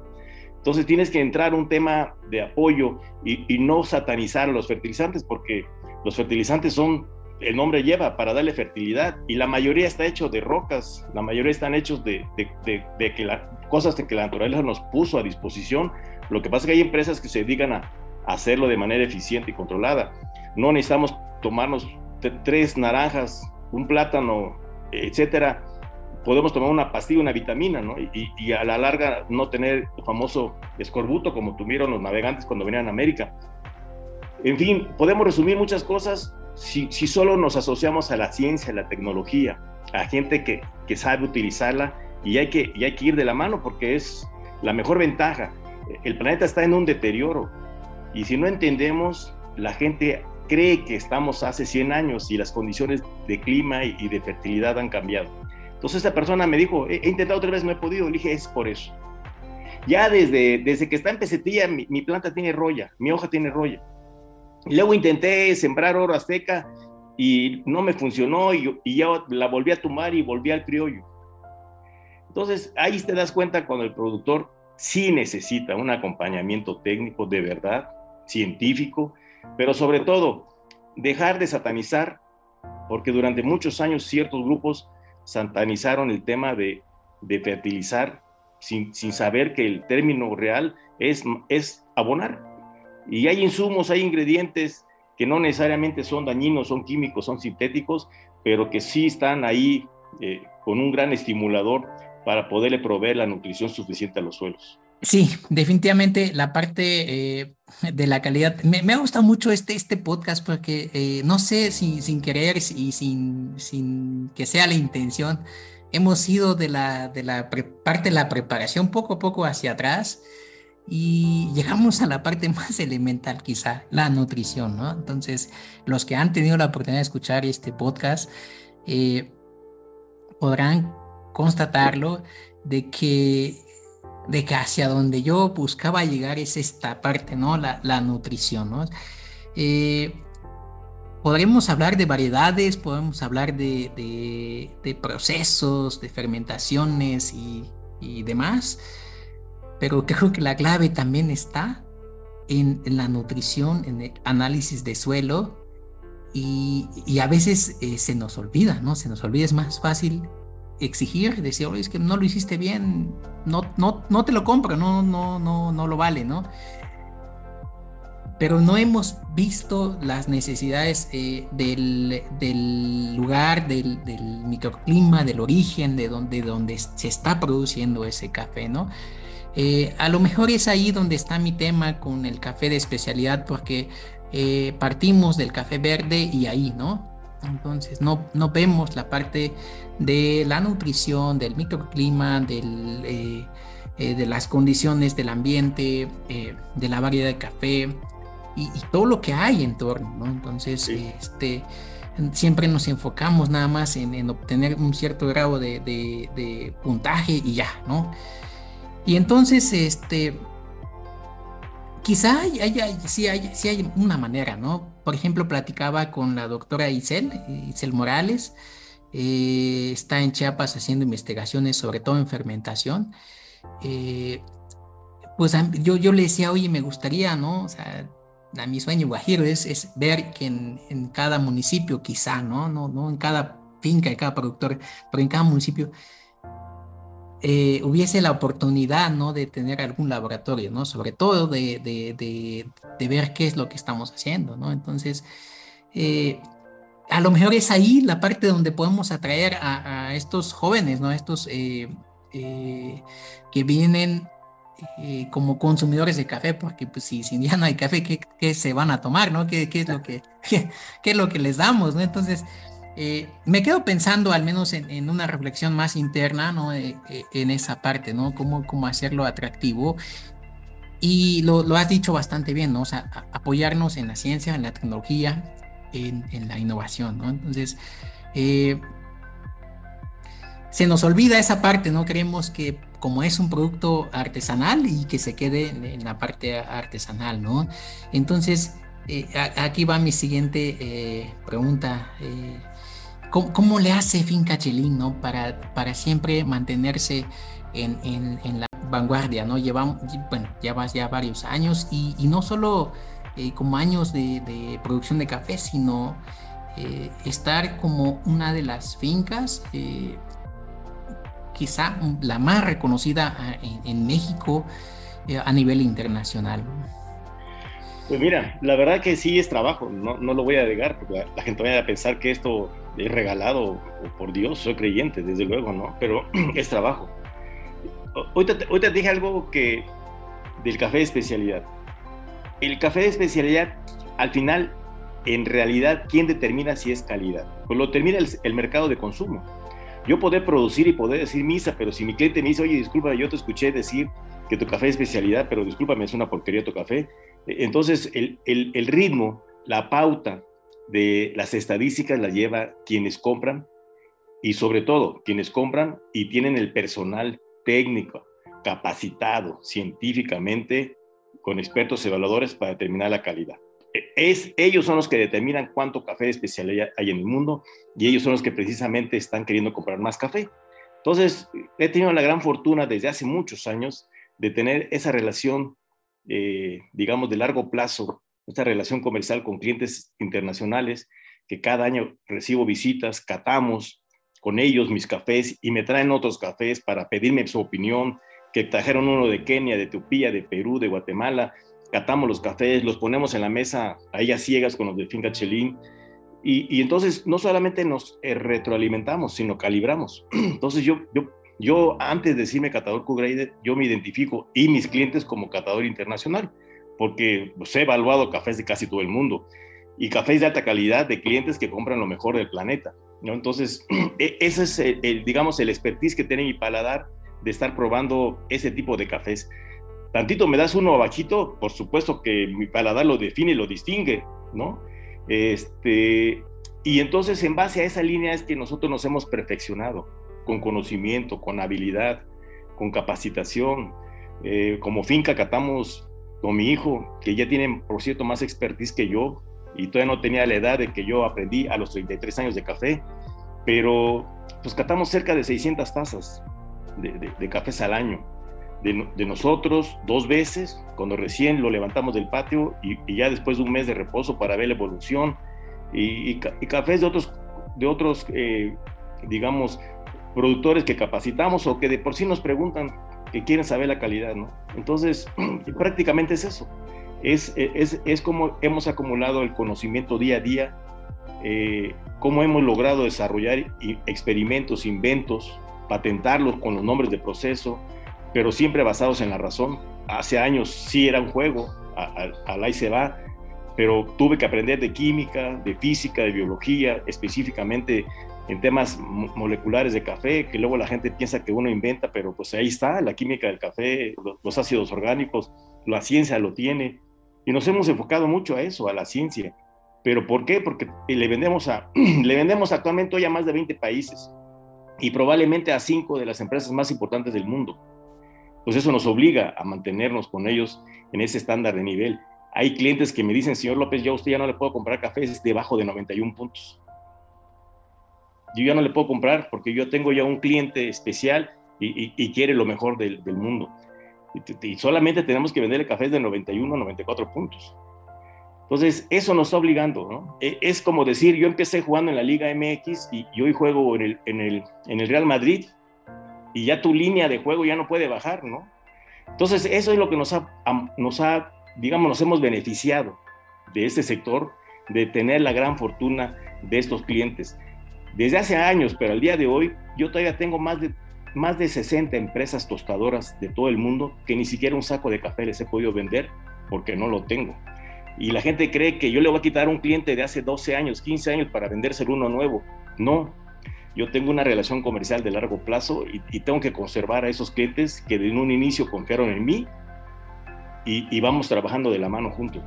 Entonces tienes que entrar un tema de apoyo y, no satanizar los fertilizantes porque los fertilizantes son, el nombre lleva, para darle fertilidad y la mayoría está hecho de rocas, la mayoría están hechos de, que la, cosas que la naturaleza nos puso a disposición. Lo que pasa es que hay empresas que se dedican a, hacerlo de manera eficiente y controlada. no necesitamos tomarnos tres naranjas, un plátano, etcétera, podemos tomar una pastilla, una vitamina, ¿no? Y, a la larga no tener el famoso escorbuto como tuvieron los navegantes cuando venían a América. En fin, podemos resumir muchas cosas si, si solo nos asociamos a la ciencia, a la tecnología, a gente que, que sabe utilizarla y hay, que, y hay que ir de la mano porque es la mejor ventaja. El planeta está en un deterioro y si no entendemos, la gente cree que estamos hace 100 años y las condiciones de clima y de fertilidad han cambiado. Entonces esta persona me dijo, he, intentado otra vez, no he podido. Le dije, es por eso. Ya desde, desde que está en pesetilla, mi, planta tiene roya, mi hoja tiene roya. Luego intenté sembrar oro azteca y no me funcionó y, y ya la volví a tumbar y volví al criollo. Entonces ahí te das cuenta cuando el productor sí necesita un acompañamiento técnico de verdad, científico, pero sobre todo dejar de satanizar, porque durante muchos años ciertos grupos satanizaron el tema de, fertilizar sin, saber que el término real es, es abonar. Y hay insumos, hay ingredientes que no necesariamente son dañinos, son químicos, son sintéticos, pero que sí están ahí eh, con un gran estimulador para poderle proveer la nutrición suficiente a los suelos. Sí, definitivamente la parte eh, de la calidad. Me, me, ha gustado mucho este, este podcast porque eh, no sé si sin querer y sin, sin que sea la intención, hemos ido de la, de la parte de la preparación poco a poco hacia atrás y llegamos a la parte más elemental quizá, la nutrición, ¿no? Entonces, los que han tenido la oportunidad de escuchar este podcast eh, podrán constatarlo de que de que hacia donde yo buscaba llegar es esta parte, ¿no? La, la nutrición, ¿no? Eh, podremos hablar de variedades, podemos hablar de, de, procesos, de fermentaciones y, y, demás, pero creo que la clave también está en, en la nutrición, en el análisis de suelo y, y a veces eh, se nos olvida, ¿no? Se nos olvida, es más fácil exigir, decir, oye, es que no lo hiciste bien, no, no, no te lo compro, no, no, no, no lo vale, ¿no? Pero no hemos visto las necesidades eh, del, del, lugar, del, del, microclima, del origen, de donde, donde se está produciendo ese café, ¿no? Eh, a lo mejor es ahí donde está mi tema con el café de especialidad, porque eh, partimos del café verde y ahí, ¿no? Entonces no, no vemos la parte de la nutrición, del microclima, del, eh, eh, de las condiciones del ambiente, eh, de la variedad de café y, todo lo que hay en torno, ¿no? Entonces, este, siempre nos enfocamos nada más en, obtener un cierto grado de, de, puntaje y ya, ¿no? Y entonces, este, quizá haya, sí, hay, sí hay una manera, ¿no? Por ejemplo, platicaba con la doctora Isel, Isel Morales, eh, está en Chiapas haciendo investigaciones sobre todo en fermentación. Eh, pues yo, yo le decía, oye, me gustaría, ¿no? O sea, a mi sueño guajiro es, es ver que en, en, cada municipio, quizá, ¿no? ¿no? No en cada finca, en cada productor, pero en cada municipio eh, hubiese la oportunidad, ¿no? De tener algún laboratorio, ¿no? Sobre todo de, de, de, de ver qué es lo que estamos haciendo, ¿no? Entonces, eh, a lo mejor es ahí la parte donde podemos atraer a, a estos jóvenes, ¿no? Estos eh, que vienen como consumidores de café, porque pues si, si ya no hay café, ¿qué, ¿qué, se van a tomar, ¿no? ¿Qué, qué es lo que, qué, qué, es lo que les damos, ¿no? Entonces, eh, me quedo pensando al menos en, una reflexión más interna, ¿no? Eh, eh, en esa parte, ¿no? Cómo, cómo hacerlo atractivo. Y lo, lo, has dicho bastante bien, ¿no? O sea, apoyarnos en la ciencia, en la tecnología, en, en la innovación, ¿no? Entonces, se nos olvida esa parte, ¿no? Creemos que como es un producto artesanal y que se quede en, la parte artesanal, ¿no? Entonces, aquí va mi siguiente pregunta. ¿Cómo, le hace Finca Chelín ¿no? para, para siempre mantenerse en, en, la vanguardia? ¿no? Llevamos, bueno, llevas ya varios años y, y no solo eh, como años de, producción de café, sino eh, estar como una de las fincas, eh, quizá la más reconocida en, en México a nivel internacional. Pues mira, la verdad que sí es trabajo, no, no lo voy a negar, porque la, gente va a pensar que esto es regalado, por Dios, soy creyente, desde luego, ¿no? Pero es trabajo. Hoy te, hoy te dije algo que del café de especialidad. El café de especialidad, al final, en realidad, ¿quién determina si es calidad? Pues lo determina el, mercado de consumo. Yo poder producir y poder decir misa, pero si mi cliente me dice, oye, disculpa, yo te escuché decir que tu café es especialidad, pero discúlpame, es una porquería tu café. Entonces, el, el, el ritmo, la pauta de las estadísticas la lleva quienes compran y sobre todo quienes compran y tienen el personal técnico capacitado científicamente con expertos evaluadores para determinar la calidad. E, es, ellos son los que determinan cuánto café de especialidad hay en el mundo y ellos son los que precisamente están queriendo comprar más café. Entonces, he tenido la gran fortuna desde hace muchos años de tener esa relación, eh, digamos, de largo plazo, esta relación comercial con clientes internacionales, que cada año recibo visitas, catamos con ellos mis cafés y me traen otros cafés para pedirme su opinión, que trajeron uno de Kenia, de Etiopía, de Perú, de Guatemala, catamos los cafés, los ponemos en la mesa a ellas ciegas con los de Finca Chelín, y, entonces no solamente nos eh, retroalimentamos, sino calibramos. Entonces yo, yo, yo antes de decirme catador Q-Grade, yo me identifico y mis clientes como catador internacional, porque pues, he evaluado cafés de casi todo el mundo y cafés de alta calidad de clientes que compran lo mejor del planeta. ¿no? Entonces, e, ese es, el, digamos, el expertise que tiene mi paladar de estar probando ese tipo de cafés. Tantito me das uno abajito, por supuesto que mi paladar lo define y lo distingue, ¿no? Este, y entonces en base a esa línea es que nosotros nos hemos perfeccionado con conocimiento, con habilidad, con capacitación. Eh, como finca catamos con mi hijo, que ya tiene, por cierto, más expertise que yo, y todavía no tenía la edad de que yo aprendí a los 33 años de café, pero pues catamos cerca de 600 tazas de, cafés al año. De, nosotros dos veces, cuando recién lo levantamos del patio y, ya después de un mes de reposo para ver la evolución y, cafés de otros, de otros eh, digamos, productores que capacitamos o que de por sí nos preguntan que quieren saber la calidad, ¿no? Entonces, prácticamente es eso. Es, es, es como hemos acumulado el conocimiento día a día, eh, cómo hemos logrado desarrollar experimentos, inventos, patentarlos con los nombres de proceso, pero siempre basados en la razón. Hace años sí era un juego, al ahí se va, pero tuve que aprender de química, de física, de biología, específicamente en temas moleculares de café, que luego la gente piensa que uno inventa, pero pues ahí está, la química del café, los, ácidos orgánicos, la ciencia lo tiene, y nos hemos enfocado mucho a eso, a la ciencia. ¿Pero por qué? Porque le vendemos, a, le vendemos actualmente hoy a más de 20 países y probablemente a cinco de las empresas más importantes del mundo. Pues eso nos obliga a mantenernos con ellos en ese estándar de nivel. Hay clientes que me dicen, señor López, ya usted ya no le puedo comprar cafés debajo de 91 puntos. Yo ya no le puedo comprar porque yo tengo ya un cliente especial y, quiere lo mejor del, mundo. Y, y, solamente tenemos que venderle cafés de 91 a 94 puntos. Entonces, eso nos está obligando, ¿no? E, es como decir, yo empecé jugando en la Liga MX y, hoy juego en el, en, el, en el Real Madrid y ya tu línea de juego ya no puede bajar, ¿no? Entonces, eso es lo que nos ha, nos ha, digamos, nos hemos beneficiado de este sector, de tener la gran fortuna de estos clientes. Desde hace años, pero al día de hoy, yo todavía tengo más de, más de 60 empresas tostadoras de todo el mundo que ni siquiera un saco de café les he podido vender porque no lo tengo. Y la gente cree que yo le voy a quitar un cliente de hace 12 años, 15 años para vendérselo uno nuevo. No, yo tengo una relación comercial de largo plazo y, tengo que conservar a esos clientes que de un inicio confiaron en mí y, vamos trabajando de la mano juntos.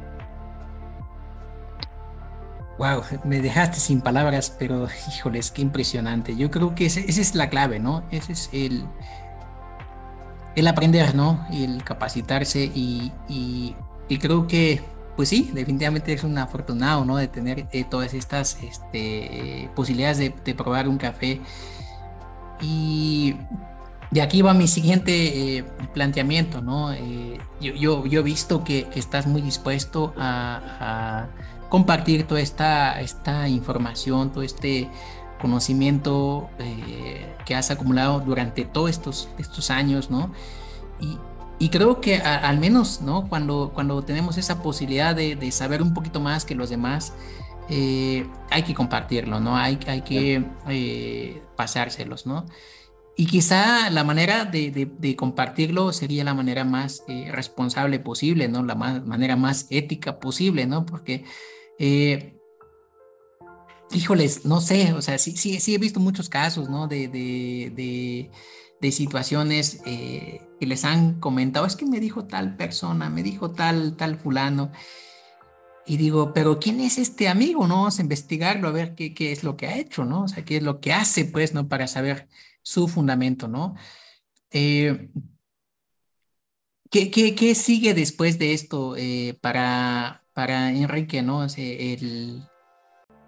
Wow, me dejaste sin palabras, pero híjoles, qué impresionante. Yo creo que esa es la clave, ¿no? Ese es el, el aprender, ¿no? El capacitarse y, y creo que pues sí, definitivamente es un afortunado, ¿no? De tener eh, todas estas este, posibilidades de, probar un café. Y de aquí va mi siguiente eh, planteamiento, ¿no? Eh, yo, yo, he visto que, estás muy dispuesto a, compartir toda esta, esta información, todo este conocimiento que has acumulado durante todos estos, estos años, ¿no? Y, y creo que al menos, ¿no? Cuando, cuando tenemos esa posibilidad de, saber un poquito más que los demás, eh, hay que compartirlo, ¿no? Hay, hay que eh, pasárselos, ¿no? Y quizá la manera de, compartirlo sería la manera más eh, responsable posible, ¿no? La manera más ética posible, ¿no? Porque, híjoles, no sé, o sea, sí, sí, sí he visto muchos casos, ¿no? de, de situaciones eh, que les han comentado, es que me dijo tal persona, me dijo tal, tal fulano. Y digo, pero ¿quién es este amigo? No vamos a investigarlo, a ver qué, qué es lo que ha hecho, ¿no? O sea, qué es lo que hace, pues, ¿no? Para saber su fundamento, ¿no? Eh, ¿qué, qué, qué, sigue después de esto eh, para, para Enrique, ¿no? El,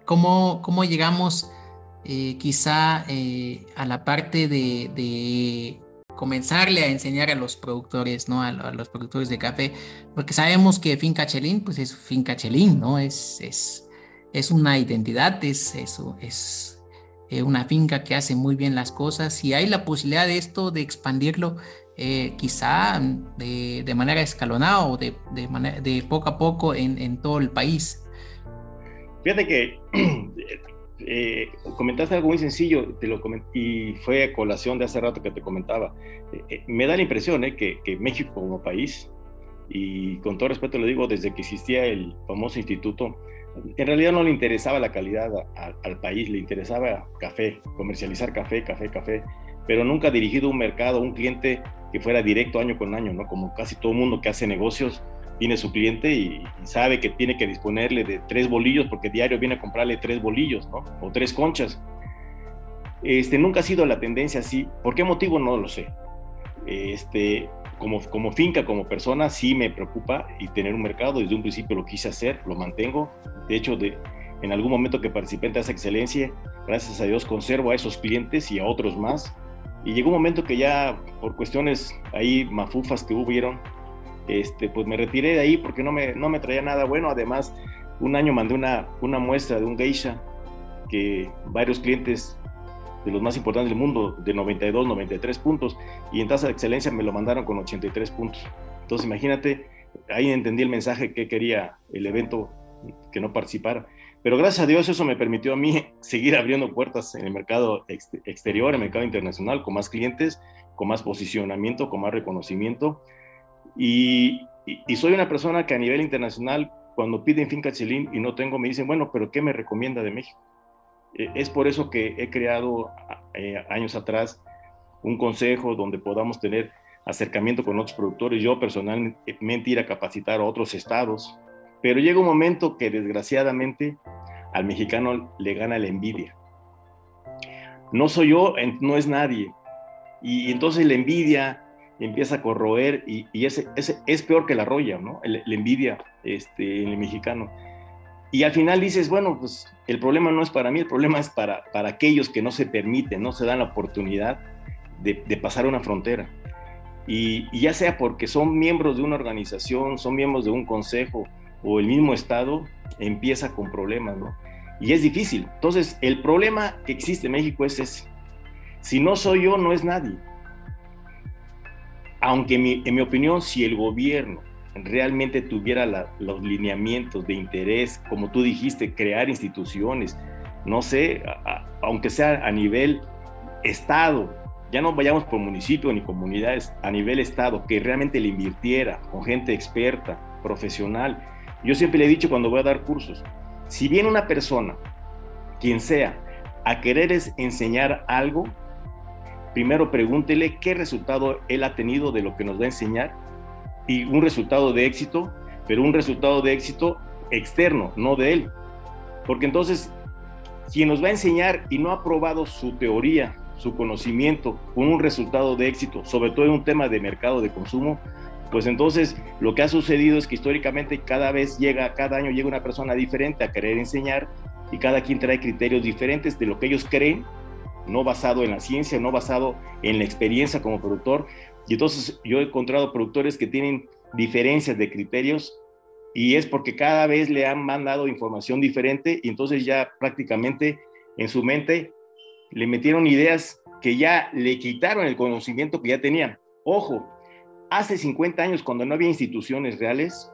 ¿cómo, ¿Cómo llegamos eh, quizá eh, a la parte de, comenzarle a enseñar a los productores, ¿no? A, los productores de café, porque sabemos que Finca Chelín, pues es Finca Chelín, ¿no? Es, es, es una identidad, es, eso, es eh, una finca que hace muy bien las cosas y hay la posibilidad de esto, de expandirlo quizá de, de, manera escalonada o de, de, de poco a poco en, en todo el país. Fíjate que eh, comentaste algo muy sencillo te lo y fue a colación de hace rato que te comentaba. Eh, eh, me da la impresión que, que, México como país, y con todo respeto lo digo, desde que existía el famoso instituto, en realidad no le interesaba la calidad al país, le interesaba café, comercializar café, café, café, pero nunca dirigido un mercado, un cliente que fuera directo año con año, ¿no? Como casi todo mundo que hace negocios tiene su cliente y, sabe que tiene que disponerle de tres bolillos porque diario viene a comprarle tres bolillos, ¿no? O tres conchas. Este, nunca ha sido la tendencia así. ¿Por qué motivo? No lo sé. Este, como, como finca, como persona, sí me preocupa y tener un mercado. Desde un principio lo quise hacer, lo mantengo. De hecho, de, en algún momento que participé en esa excelencia, gracias a Dios conservo a esos clientes y a otros más. Y llegó un momento que ya por cuestiones ahí mafufas que hubieron, este, pues me retiré de ahí porque no me, no me traía nada bueno. Además, un año mandé una, una muestra de un geisha que varios clientes de los más importantes del mundo, de 92, 93 puntos, y en tasa de excelencia me lo mandaron con 83 puntos. Entonces, imagínate, ahí entendí el mensaje que quería el evento, que no participara. Pero gracias a Dios eso me permitió a mí seguir abriendo puertas en el mercado exterior, en el mercado internacional, con más clientes, con más posicionamiento, con más reconocimiento y, soy una persona que a nivel internacional, cuando piden finca chelín y no tengo, me dicen, bueno, pero ¿qué me recomienda de México? E, es por eso que he creado eh, años atrás un consejo donde podamos tener acercamiento con otros productores. Yo personalmente ir a capacitar a otros estados, pero llega un momento que desgraciadamente al mexicano le gana la envidia. No soy yo, no es nadie. Y entonces la envidia empieza a corroer y, y ese, es peor que la roya, ¿no? La envidia este, en el mexicano. Y al final dices, bueno, pues el problema no es para mí, el problema es para, para aquellos que no se permiten, no se dan la oportunidad de, pasar una frontera. Y, ya sea porque son miembros de una organización, son miembros de un consejo o el mismo Estado, empieza con problemas, ¿no? Y es difícil. Entonces, el problema que existe en México es ese. Si no soy yo, no es nadie aunque en mi opinión, si el gobierno realmente tuviera los lineamientos de interés, como tú dijiste, crear instituciones, no sé, aunque sea a nivel Estado, ya no vayamos por municipio ni comunidades, a nivel Estado, que realmente le invirtiera con gente experta, profesional. Yo siempre le he dicho cuando voy a dar cursos, si viene una persona, quien sea, a querer enseñar algo, primero pregúntele qué resultado él ha tenido de lo que nos va a enseñar y un resultado de éxito, pero un resultado de éxito externo, no de él. Porque entonces, si nos va a enseñar y no ha probado su teoría, su conocimiento con un resultado de éxito, sobre todo en un tema de mercado de consumo, pues entonces lo que ha sucedido es que históricamente cada vez llega, cada año llega una persona diferente a querer enseñar y cada quien trae criterios diferentes de lo que ellos creen no basado en la ciencia, no basado en la experiencia como productor. Y entonces yo he encontrado productores que tienen diferencias de criterios y es porque cada vez le han mandado información diferente y entonces ya prácticamente en su mente le metieron ideas que ya le quitaron el conocimiento que ya tenían. Ojo, hace 50 años, cuando no había instituciones reales,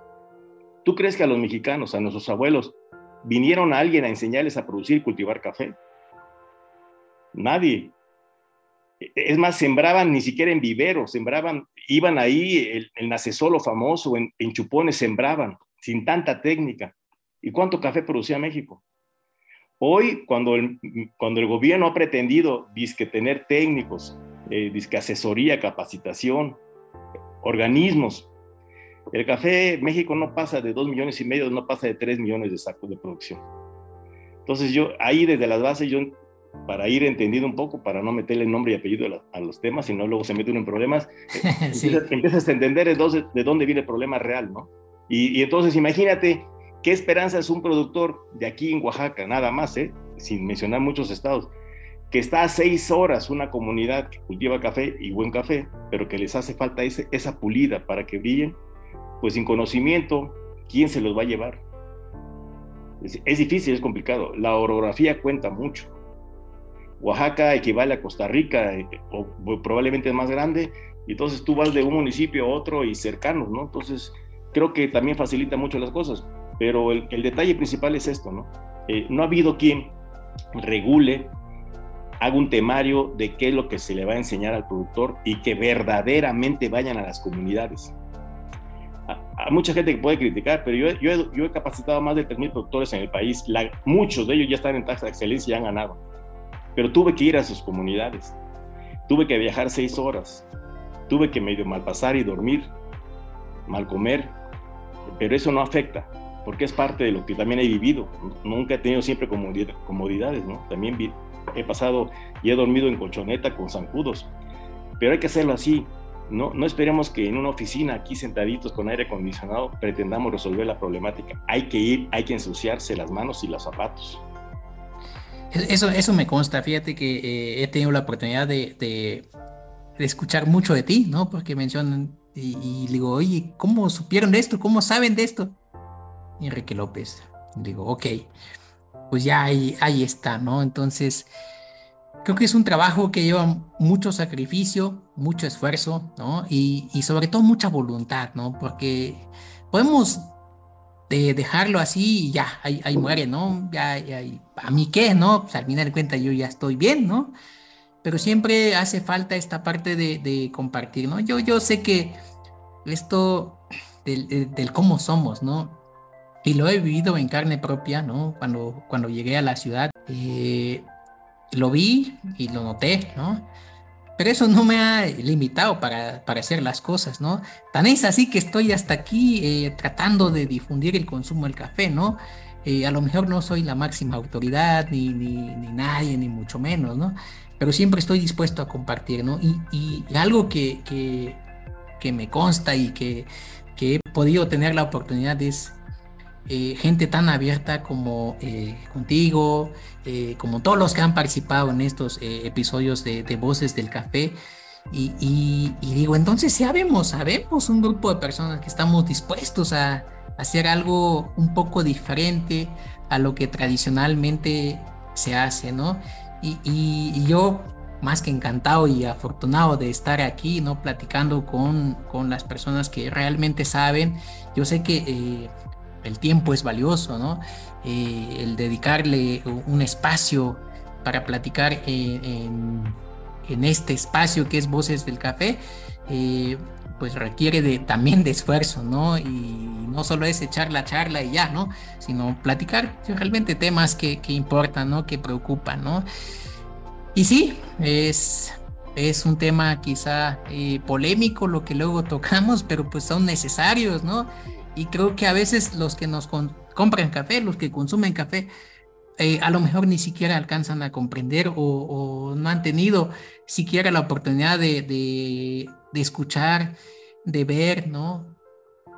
¿tú crees que a los mexicanos, a nuestros abuelos, vinieron a alguien a enseñarles a producir y cultivar café? Nadie. Es más, sembraban ni siquiera en viveros, sembraban, iban ahí, el, el nacesolo famoso, en, en chupones sembraban, sin tanta técnica. ¿Y cuánto café producía México? Hoy, cuando el, cuando el gobierno ha pretendido disque tener técnicos, eh, disque asesoría, capacitación, organismos, el café México no pasa de dos millones y medio, no pasa de tres millones de sacos de producción. Entonces yo ahí desde las bases, yo para ir entendiendo un poco, para no meterle nombre y apellido a, los temas, sino luego se mete uno en problemas, sí. empiezas, a entender de dónde, de dónde viene el problema real, ¿no? Y, y entonces imagínate ¿Qué esperanza es un productor de aquí en Oaxaca, nada más, ¿eh? sin mencionar muchos estados, que está a seis horas una comunidad que cultiva café y buen café, pero que les hace falta esa pulida para que brillen? Pues sin conocimiento, ¿quién se los va a llevar? Es, difícil, es complicado. La orografía cuenta mucho. Oaxaca equivale a Costa Rica, eh, o, probablemente es más grande, y entonces tú vas de un municipio a otro y cercanos, ¿no? Entonces creo que también facilita mucho las cosas. Pero el, el detalle principal es esto, ¿no? Eh, no ha habido quien regule, haga un temario de qué es lo que se le va a enseñar al productor y que verdaderamente vayan a las comunidades. A, a mucha gente que puede criticar, pero yo, yo, yo he capacitado a más de 3.000 productores en el país. La, muchos de ellos ya están en tasa de excelencia y han ganado. Pero tuve que ir a sus comunidades. Tuve que viajar seis horas. Tuve que medio mal pasar y dormir, mal comer. Pero eso no afecta porque es parte de lo que también he vivido. Nunca he tenido siempre comodidades, ¿no? También he pasado y he dormido en colchoneta con zancudos, pero hay que hacerlo así. No, no esperemos que en una oficina aquí sentaditos con aire acondicionado pretendamos resolver la problemática. Hay que ir, hay que ensuciarse las manos y los zapatos. Eso, eso me consta. Fíjate que eh, he tenido la oportunidad de, de, de, escuchar mucho de ti, ¿no? Porque mencionan y, y digo, oye, ¿cómo supieron de esto? ¿Cómo saben de esto? Enrique López. Digo, ok, pues ya ahí, ahí está, ¿no? Entonces, creo que es un trabajo que lleva mucho sacrificio, mucho esfuerzo, ¿no? Y, y sobre todo mucha voluntad, ¿no? Porque podemos de dejarlo así y ya, ahí, muere, ¿no? Ya, ya, a mí qué, ¿no? Pues al final de cuentas yo ya estoy bien, ¿no? Pero siempre hace falta esta parte de, compartir, ¿no? Yo, yo sé que esto del cómo somos, ¿no? Y lo he vivido en carne propia, ¿no? Cuando, cuando llegué a la ciudad, eh, lo vi y lo noté, ¿no? Pero eso no me ha limitado para, para hacer las cosas, ¿no? Tan es así que estoy hasta aquí eh, tratando de difundir el consumo del café, ¿no? Eh, a lo mejor no soy la máxima autoridad, ni, ni, ni, nadie, ni mucho menos, ¿no? Pero siempre estoy dispuesto a compartir, ¿no? Y, y algo que, que, que, me consta y que, que he podido tener la oportunidad es eh, gente tan abierta como eh, contigo, eh, como todos los que han participado en estos eh, episodios de, de, Voces del Café. Y, y, y, digo, entonces sabemos, sabemos un grupo de personas que estamos dispuestos a, hacer algo un poco diferente a lo que tradicionalmente se hace, ¿no? Y, y, yo más que encantado y afortunado de estar aquí, ¿no? Platicando con, con las personas que realmente saben. Yo sé que eh, el tiempo es valioso, ¿no? Eh, el dedicarle un espacio para platicar en, en, este espacio que es Voces del Café, eh, pues requiere de, también de esfuerzo, ¿no? Y no solo es echar la charla y ya, ¿no? Sino platicar realmente temas que, que importan, ¿no? Que preocupan, ¿no? Y sí, es, es un tema quizá eh, polémico lo que luego tocamos, pero pues son necesarios, ¿no? Y creo que a veces los que nos compran café, los que consumen café, eh, a lo mejor ni siquiera alcanzan a comprender o, no han tenido siquiera la oportunidad de, escuchar, de ver, ¿no?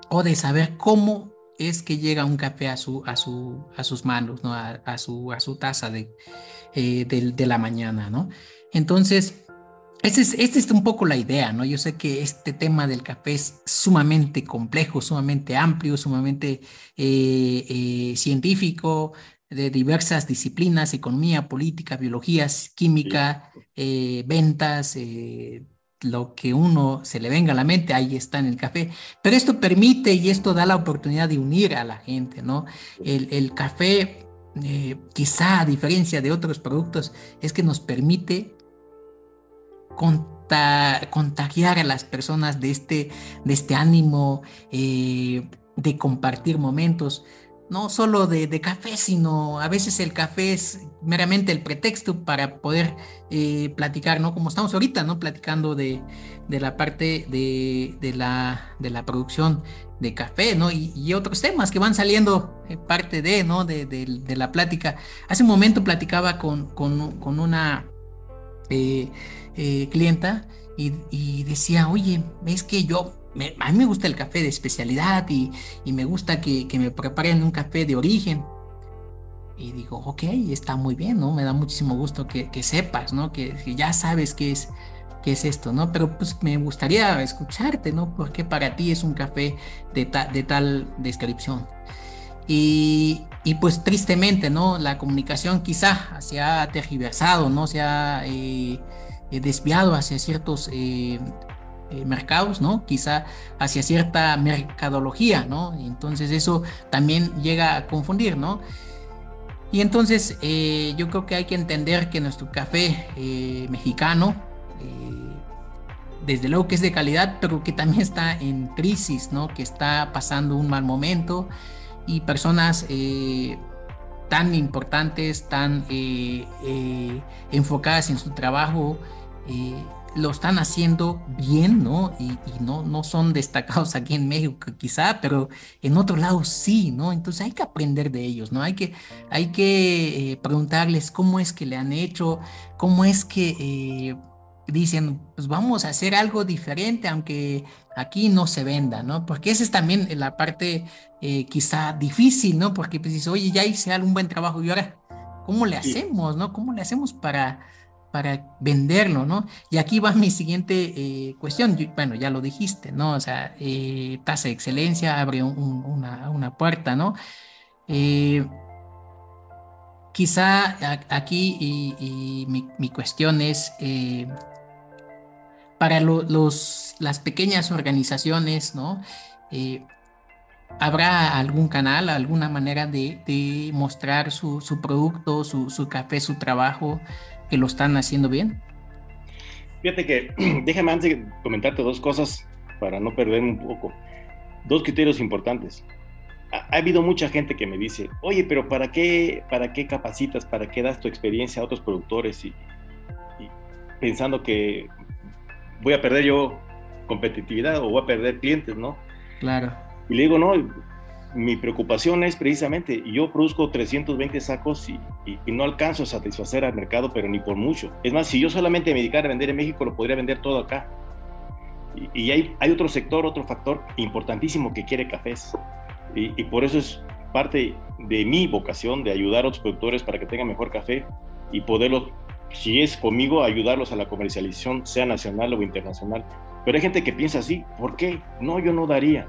O de saber cómo es que llega un café a, su, a, su, a sus manos, ¿no? A, a su, a su taza de, eh, de, de la mañana, ¿no? Entonces, esta es, este es un poco la idea, ¿no? Yo sé que este tema del café es sumamente complejo, sumamente amplio, sumamente eh, eh, científico, de diversas disciplinas, economía, política, biología, química, eh, ventas, lo que uno se le venga a la mente, ahí está en el café. Pero esto permite y esto da la oportunidad de unir a la gente, ¿no? El, café, quizá a diferencia de otros productos, es que nos permite contagiar a las personas de este, de este ánimo, eh, de compartir momentos no solo de, café, sino a veces el café es meramente el pretexto para poder eh, platicar, ¿no? Como estamos ahorita, ¿no? Platicando de, la parte de, la, de la producción de café, ¿no? Y, otros temas que van saliendo eh, parte de, ¿no? De, la plática. Hace un momento platicaba con, con, una eh, clienta y, y decía, oye, es que yo a mí me gusta el café de especialidad y, me gusta que, me preparen un café de origen. Y digo, ok, está muy bien, ¿no? Me da muchísimo gusto que, sepas, ¿no? Que, ya sabes qué es, qué es esto, ¿no? Pero pues me gustaría escucharte, ¿no? Porque para ti es un café de, de tal descripción. Y, pues tristemente, ¿no? La comunicación quizá se ha tergiversado, ¿no? Se ha eh, desviado hacia ciertos eh, eh, mercados, ¿no? Quizá hacia cierta mercadología, ¿no? Entonces eso también llega a confundir, ¿no? Y entonces eh, yo creo que hay que entender que nuestro café eh, mexicano, desde luego que es de calidad, pero que también está en crisis, ¿no? Que está pasando un mal momento y personas tan importantes, tan enfocadas en su trabajo, lo están haciendo bien, ¿no? Y, no, no son destacados aquí en México quizá, pero en otro lado sí, ¿no? Entonces hay que aprender de ellos, ¿no? Hay que, hay que eh, preguntarles cómo es que le han hecho, cómo es que eh, dicen, pues vamos a hacer algo diferente, aunque aquí no se venda, ¿no? Porque esa es también la parte eh, quizá difícil, ¿no? Porque pues dices, oye, ya hice algún buen trabajo y ahora, ¿cómo le hacemos, ¿no? ¿Cómo le hacemos para para venderlo, ¿no? Y aquí va mi siguiente eh, cuestión. bueno, ya lo dijiste, ¿no? O sea, eh, tasa de excelencia abre una, puerta, ¿no? Eh, quizá aquí y, mi, cuestión es, para los, las pequeñas organizaciones, ¿no? ¿Habrá algún canal, alguna manera de, mostrar su, producto, su, su, café, su trabajo que lo están haciendo bien? Fíjate que, déjame antes de comentarte dos cosas para no perder un poco. Dos criterios importantes. Ha, habido mucha gente que me dice, oye, pero ¿para qué, ¿para qué capacitas, para qué das tu experiencia a otros productores? Y, pensando que voy a perder yo competitividad o voy a perder clientes, ¿no? Claro. Y le digo, no, mi preocupación es precisamente, yo produzco 320 sacos y, no alcanzo a satisfacer al mercado, pero ni por mucho. Es más, si yo solamente me dedicara a vender en México, lo podría vender todo acá. Y, hay, hay, otro sector, otro factor importantísimo que quiere cafés. Y, por eso es parte de mi vocación de ayudar a otros productores para que tengan mejor café y poderlo, si es conmigo, ayudarlos a la comercialización, sea nacional o internacional. Pero hay gente que piensa así, ¿por qué? No, yo no daría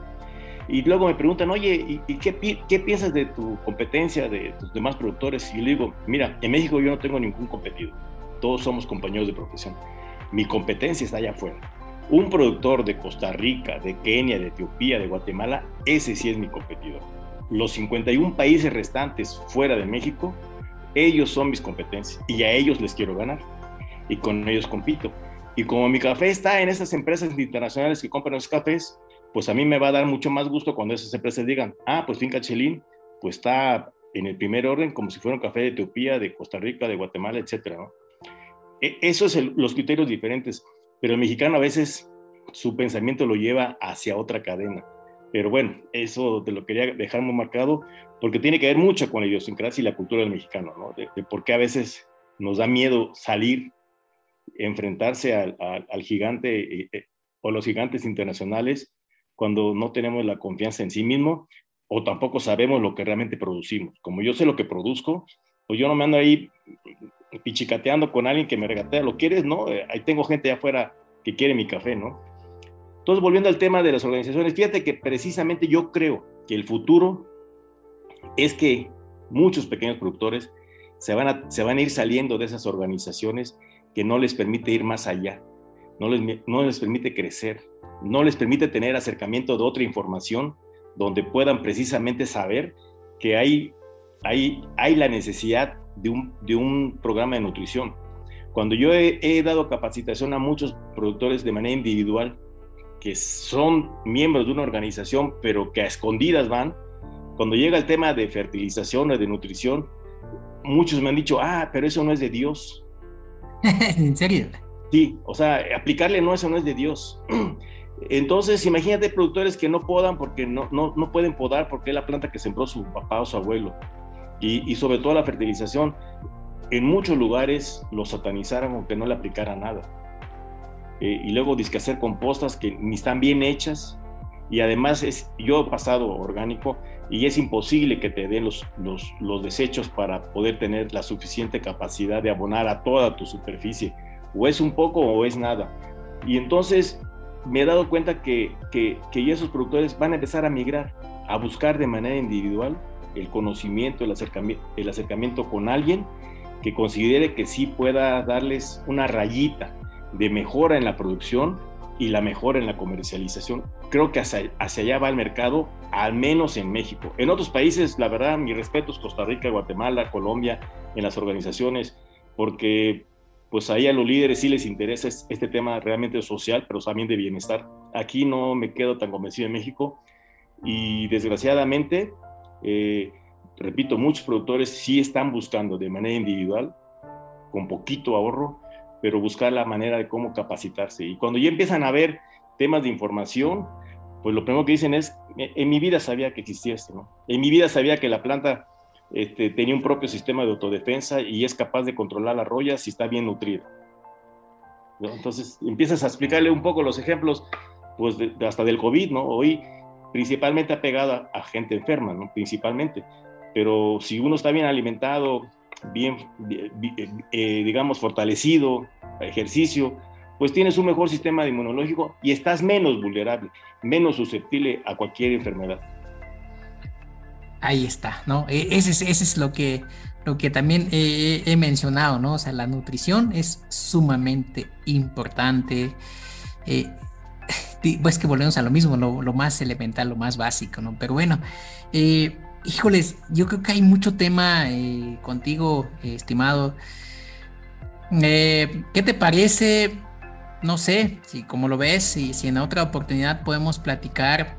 y luego me preguntan, oye, ¿y, qué, qué, piensas de tu competencia, de tus demás productores? Y le digo, mira, en México yo no tengo ningún competido. Todos somos compañeros de profesión. Mi competencia está allá afuera. Un productor de Costa Rica, de Kenia, de Etiopía, de Guatemala, ese sí es mi competidor. Los 51 países restantes fuera de México, ellos son mis competencias y a ellos les quiero ganar. Y con ellos compito. Y como mi café está en esas empresas internacionales que compran los cafés, pues a mí me va a dar mucho más gusto cuando esas empresas digan, ah, pues Finca Chelín, pues está en el primer orden como si fuera un café de Etiopía, de Costa Rica, de Guatemala, etcétera, ¿no? E, esos son los criterios diferentes, pero el mexicano a veces su pensamiento lo lleva hacia otra cadena. Pero bueno, eso te lo quería dejar muy marcado porque tiene que ver mucho con la idiosincrasia y la cultura del mexicano, ¿no? De, por qué a veces nos da miedo salir, enfrentarse al, gigante eh, eh, o los gigantes internacionales cuando no tenemos la confianza en sí mismo o tampoco sabemos lo que realmente producimos. Como yo sé lo que produzco, pues yo no me ando ahí pichicateando con alguien que me regatea, ¿lo quieres? No, eh, ahí tengo gente allá afuera que quiere mi café, ¿no? Entonces, volviendo al tema de las organizaciones, fíjate que precisamente yo creo que el futuro es que muchos pequeños productores se van a, se van a ir saliendo de esas organizaciones que no les permite ir más allá no les, no les permite crecer, no les permite tener acercamiento de otra información donde puedan precisamente saber que hay, hay, hay la necesidad de un, de un programa de nutrición. Cuando yo he, dado capacitación a muchos productores de manera individual, que son miembros de una organización, pero que a escondidas van, cuando llega el tema de fertilización o de nutrición, muchos me han dicho, ah, pero eso no es de Dios. ¿En serio? Sí, o sea, aplicarle no, eso no es de Dios. Entonces, imagínate productores que no podan porque no, no, no pueden podar porque es la planta que sembró su papá o su abuelo. Y, y sobre todo la fertilización. En muchos lugares lo satanizaron aunque no le aplicara nada. Eh, y luego que hacer compostas que ni están bien hechas. Y además es, yo he pasado orgánico y es imposible que te den los, los, los desechos para poder tener la suficiente capacidad de abonar a toda tu superficie. O es un poco o es nada. Y entonces me he dado cuenta que, que, que esos productores van a empezar a migrar, a buscar de manera individual el conocimiento, el acercamiento, el acercamiento con alguien que considere que sí pueda darles una rayita de mejora en la producción y la mejora en la comercialización. Creo que hacia, hacia, allá va el mercado, al menos en México. En otros países, la verdad, mi respeto es Costa Rica, Guatemala, Colombia, en las organizaciones, porque pues ahí a los líderes sí les interesa este tema realmente social, pero también de bienestar. Aquí no me quedo tan convencido en México y desgraciadamente, eh, repito, muchos productores sí están buscando de manera individual, con poquito ahorro, pero buscar la manera de cómo capacitarse. Y cuando ya empiezan a ver temas de información, pues lo primero que dicen es, en mi vida sabía que existía esto, ¿no? En mi vida sabía que la planta este, tenía un propio sistema de autodefensa y es capaz de controlar la roya si está bien nutrida. Entonces empiezas a explicarle un poco los ejemplos, pues hasta del COVID, ¿no? Hoy principalmente apegada a gente enferma, ¿no? Principalmente. Pero si uno está bien alimentado, bien, eh, digamos, fortalecido, ejercicio, pues tienes un mejor sistema inmunológico y estás menos vulnerable, menos susceptible a cualquier enfermedad. Ahí está, ¿no? E, ese es, ese es lo que, lo que también he, mencionado, ¿no? O sea, la nutrición es sumamente importante. Eh, pues que volvemos a lo mismo, lo, más elemental, lo más básico, ¿no? Pero bueno, eh, híjoles, yo creo que hay mucho tema eh, contigo, estimado. ¿Qué te parece? No sé, si como lo ves, si, si en otra oportunidad podemos platicar,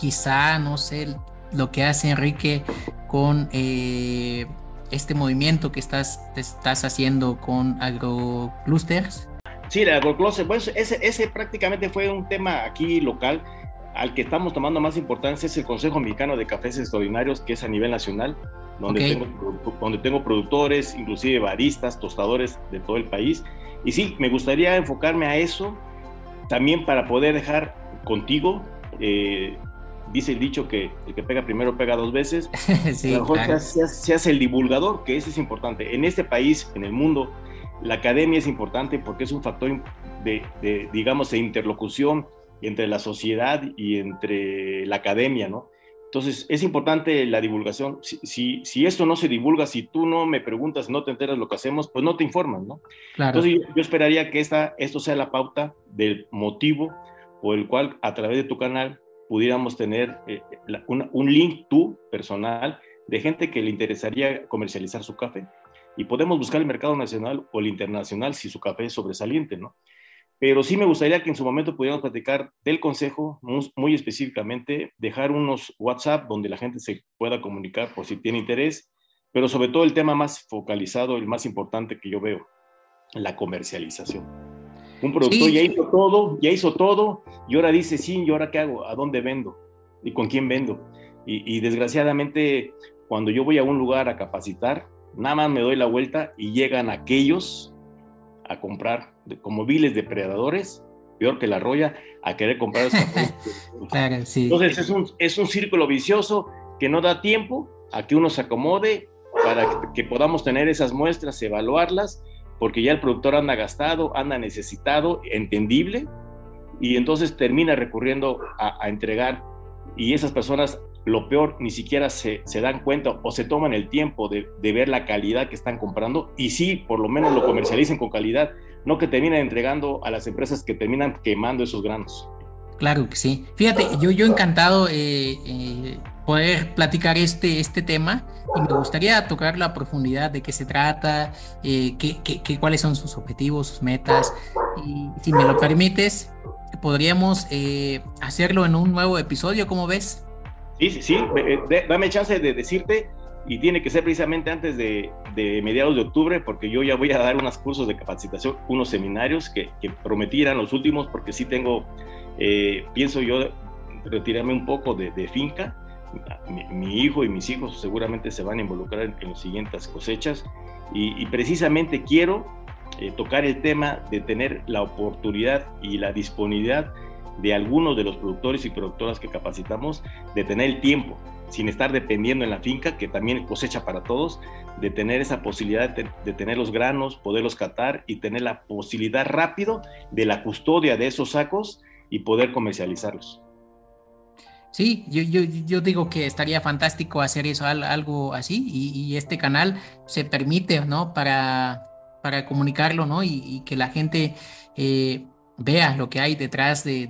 quizá, no sé, lo que hace Enrique con eh, este movimiento que estás, estás haciendo con AgroClusters. Sí, el AgroCluster, bueno, ese, ese prácticamente fue un tema aquí local al que estamos tomando más importancia es el Consejo Mexicano de Cafés Extraordinarios, que es a nivel nacional, donde, tengo, donde tengo productores, inclusive baristas, tostadores de todo el país. Y sí, me gustaría enfocarme a eso, también para poder dejar contigo eh, dice el dicho que el que pega primero pega dos veces. sí, a lo mejor se, hace el divulgador, que eso es importante. En este país, en el mundo, la academia es importante porque es un factor de, digamos, de interlocución entre la sociedad y entre la academia, ¿no? Entonces, es importante la divulgación. Si, si, esto no se divulga, si tú no me preguntas, no te enteras lo que hacemos, pues no te informan, ¿no? Claro. Entonces, yo, yo esperaría que esta, esto sea la pauta del motivo por el cual a través de tu canal pudiéramos tener eh, un link tú personal de gente que le interesaría comercializar su café. Y podemos buscar el mercado nacional o el internacional si su café es sobresaliente, ¿no? Pero sí me gustaría que en su momento pudiéramos platicar del consejo muy, específicamente, dejar unos WhatsApp donde la gente se pueda comunicar por si tiene interés, pero sobre todo el tema más focalizado, el más importante que yo veo, la comercialización. Un productor ya hizo todo, ya hizo todo, y ahora dice, sí, ¿y ahora qué hago? ¿A dónde vendo? ¿Y con quién vendo? Y, desgraciadamente, cuando yo voy a un lugar a capacitar, nada más me doy la vuelta y llegan aquellos a comprar como viles depredadores, peor que la roya, a querer comprar Entonces es un, es un círculo vicioso que no da tiempo a que uno se acomode para que podamos tener esas muestras, evaluarlas porque ya el productor anda gastado, anda necesitado, entendible, y entonces termina recurriendo a, entregar y esas personas lo peor ni siquiera se, se, dan cuenta o se toman el tiempo de, de, ver la calidad que están comprando y sí, por lo menos lo comercialicen con calidad, no que terminen entregando a las empresas que terminan quemando esos granos. Claro que sí. Fíjate, yo, yo encantado eh, eh, poder platicar este, este tema y me gustaría tocar la profundidad de qué se trata, eh, qué, qué, cuáles son sus objetivos, sus metas. Y si me lo permites, podríamos hacerlo en un nuevo episodio, ¿cómo ves? Sí, sí, sí. dame chance de decirte y tiene que ser precisamente antes de, de, mediados de octubre, porque yo ya voy a dar unos cursos de capacitación, unos seminarios que, que prometieran los últimos, porque sí tengo, eh, pienso yo retirarme un poco de, de finca. Mi, hijo y mis hijos seguramente se van a involucrar en, las siguientes cosechas y, precisamente quiero eh, tocar el tema de tener la oportunidad y la disponibilidad de algunos de los productores y productoras que capacitamos de tener el tiempo sin estar dependiendo en la finca, que también cosecha para todos, de tener esa posibilidad de, tener los granos, poderlos catar y tener la posibilidad rápido de la custodia de esos sacos y poder comercializarlos. Sí, yo, yo, yo digo que estaría fantástico hacer eso, algo así, y, este canal se permite, ¿no? Para, para comunicarlo, ¿no? Y, que la gente eh, vea lo que hay detrás de,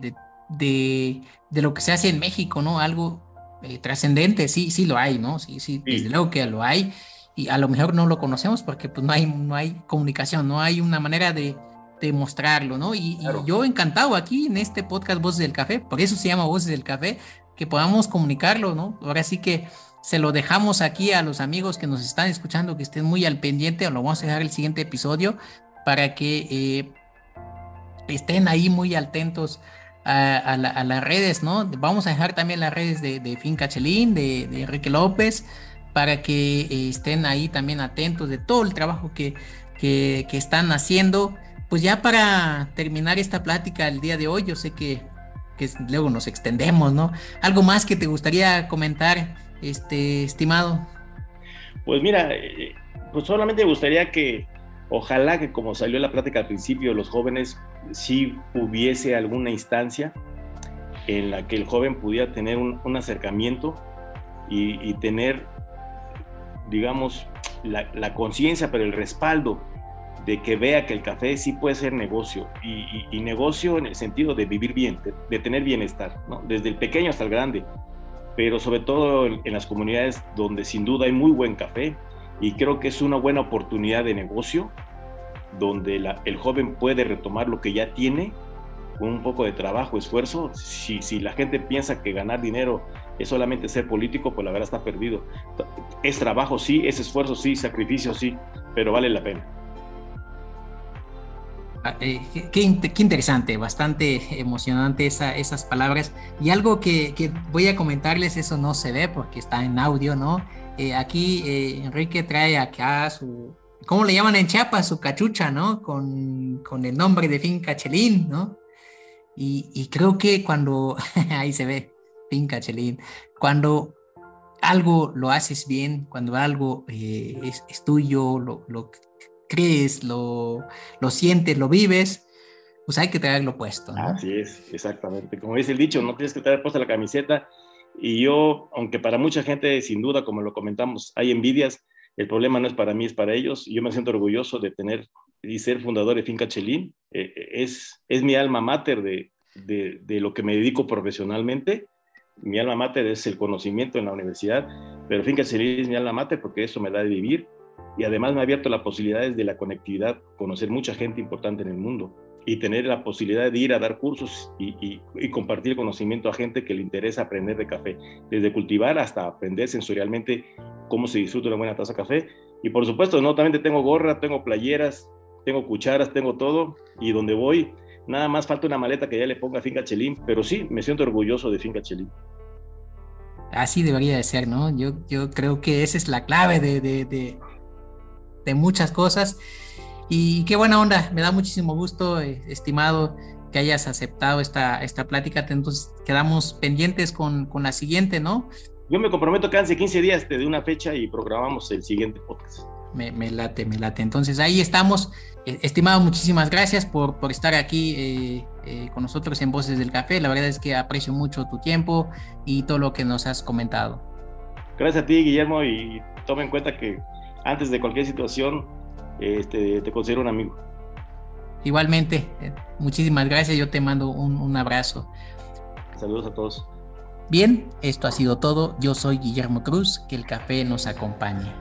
de, de, lo que se hace en México, ¿no? Algo eh, trascendente, sí, sí lo hay, ¿no? Sí, sí, desde luego que lo hay y a lo mejor no lo conocemos porque pues no hay, no hay comunicación, no hay una manera de, de mostrarlo, ¿no? Y, yo encantado aquí en este podcast Voces del Café, por eso se llama Voces del Café, que podamos comunicarlo, ¿no? Ahora sí que se lo dejamos aquí a los amigos que nos están escuchando, que estén muy al pendiente, o lo vamos a dejar el siguiente episodio para que eh, estén ahí muy atentos a, las redes, ¿no? Vamos a dejar también las redes de, de Finca Chelín, de, Enrique López, para que eh, estén ahí también atentos de todo el trabajo que, que, están haciendo. Pues ya para terminar esta plática el día de hoy, yo sé que, que luego nos extendemos, ¿no? ¿Algo más que te gustaría comentar, este, estimado? Pues mira, eh, pues solamente me gustaría que ojalá que como salió la plática al principio, los jóvenes si hubiese alguna instancia en la que el joven pudiera tener un, acercamiento y, tener, digamos, la, conciencia, pero el respaldo de que vea que el café sí puede ser negocio y, negocio en el sentido de vivir bien, de, tener bienestar, desde el pequeño hasta el grande, pero sobre todo en, en las comunidades donde sin duda hay muy buen café y creo que es una buena oportunidad de negocio donde el joven puede retomar lo que ya tiene con un poco de trabajo, esfuerzo. Si, si la gente piensa que ganar dinero es solamente ser político, pues la verdad está perdido. Es trabajo, sí, es esfuerzo, sí, sacrificio, sí, pero vale la pena. Ah, eh, qué, interesante, bastante emocionante esas palabras. Y algo que, voy a comentarles, eso no se ve porque está en audio, ¿no? Eh, aquí eh, Enrique trae acá su, ¿cómo le llaman en Chiapas? Su cachucha, ¿no? Con, el nombre de Finca Chelín, ¿no? Y, creo que cuando, ahí se ve, Finca Chelín, cuando algo lo haces bien, cuando algo es, tuyo, lo, lo, crees, lo, lo sientes, lo vives, pues hay que traerlo puesto. ¿no? Así es, exactamente. Como dice el dicho, no tienes que traer puesta la camiseta. Y yo, aunque para mucha gente, sin duda, como lo comentamos, hay envidias, el problema no es para mí, es para ellos. Yo me siento orgulloso de tener y ser fundador de Finca Chelín. Eh, eh, es, es mi alma mater de, de, lo que me dedico profesionalmente. Mi alma mater es el conocimiento en la universidad, pero Finca Chelín es mi alma mater porque eso me da de vivir y además me ha abierto las posibilidades de la conectividad, conocer mucha gente importante en el mundo y tener la posibilidad de ir a dar cursos y, y, compartir conocimiento a gente que le interesa aprender de café, desde cultivar hasta aprender sensorialmente cómo se disfruta una buena taza de café. Y por supuesto, no, también tengo gorra, tengo playeras, tengo cucharas, tengo todo. Y donde voy, nada más falta una maleta que ya le ponga Finca Chelín, pero sí, me siento orgulloso de Finca Chelín. Así debería de ser, ¿no? Yo, yo creo que esa es la clave de, de, de, de muchas cosas. Y qué buena onda, me da muchísimo gusto, eh, estimado, que hayas aceptado esta, esta plática. Entonces quedamos pendientes con, con la siguiente, ¿no? Yo me comprometo que hace 15 días te dé una fecha y programamos el siguiente podcast. Me, late, me late. Entonces ahí estamos. Eh, estimado, muchísimas gracias por, por estar aquí eh, eh, con nosotros en Voces del Café. La verdad es que aprecio mucho tu tiempo y todo lo que nos has comentado. Gracias a ti, Guillermo, y toma en cuenta que antes de cualquier situación este, te considero un amigo. igualmente, eh, muchísimas gracias, yo te mando un abrazo. Saludos a todos. Bien, esto ha sido todo. Yo soy Guillermo Cruz, que el café nos acompañe.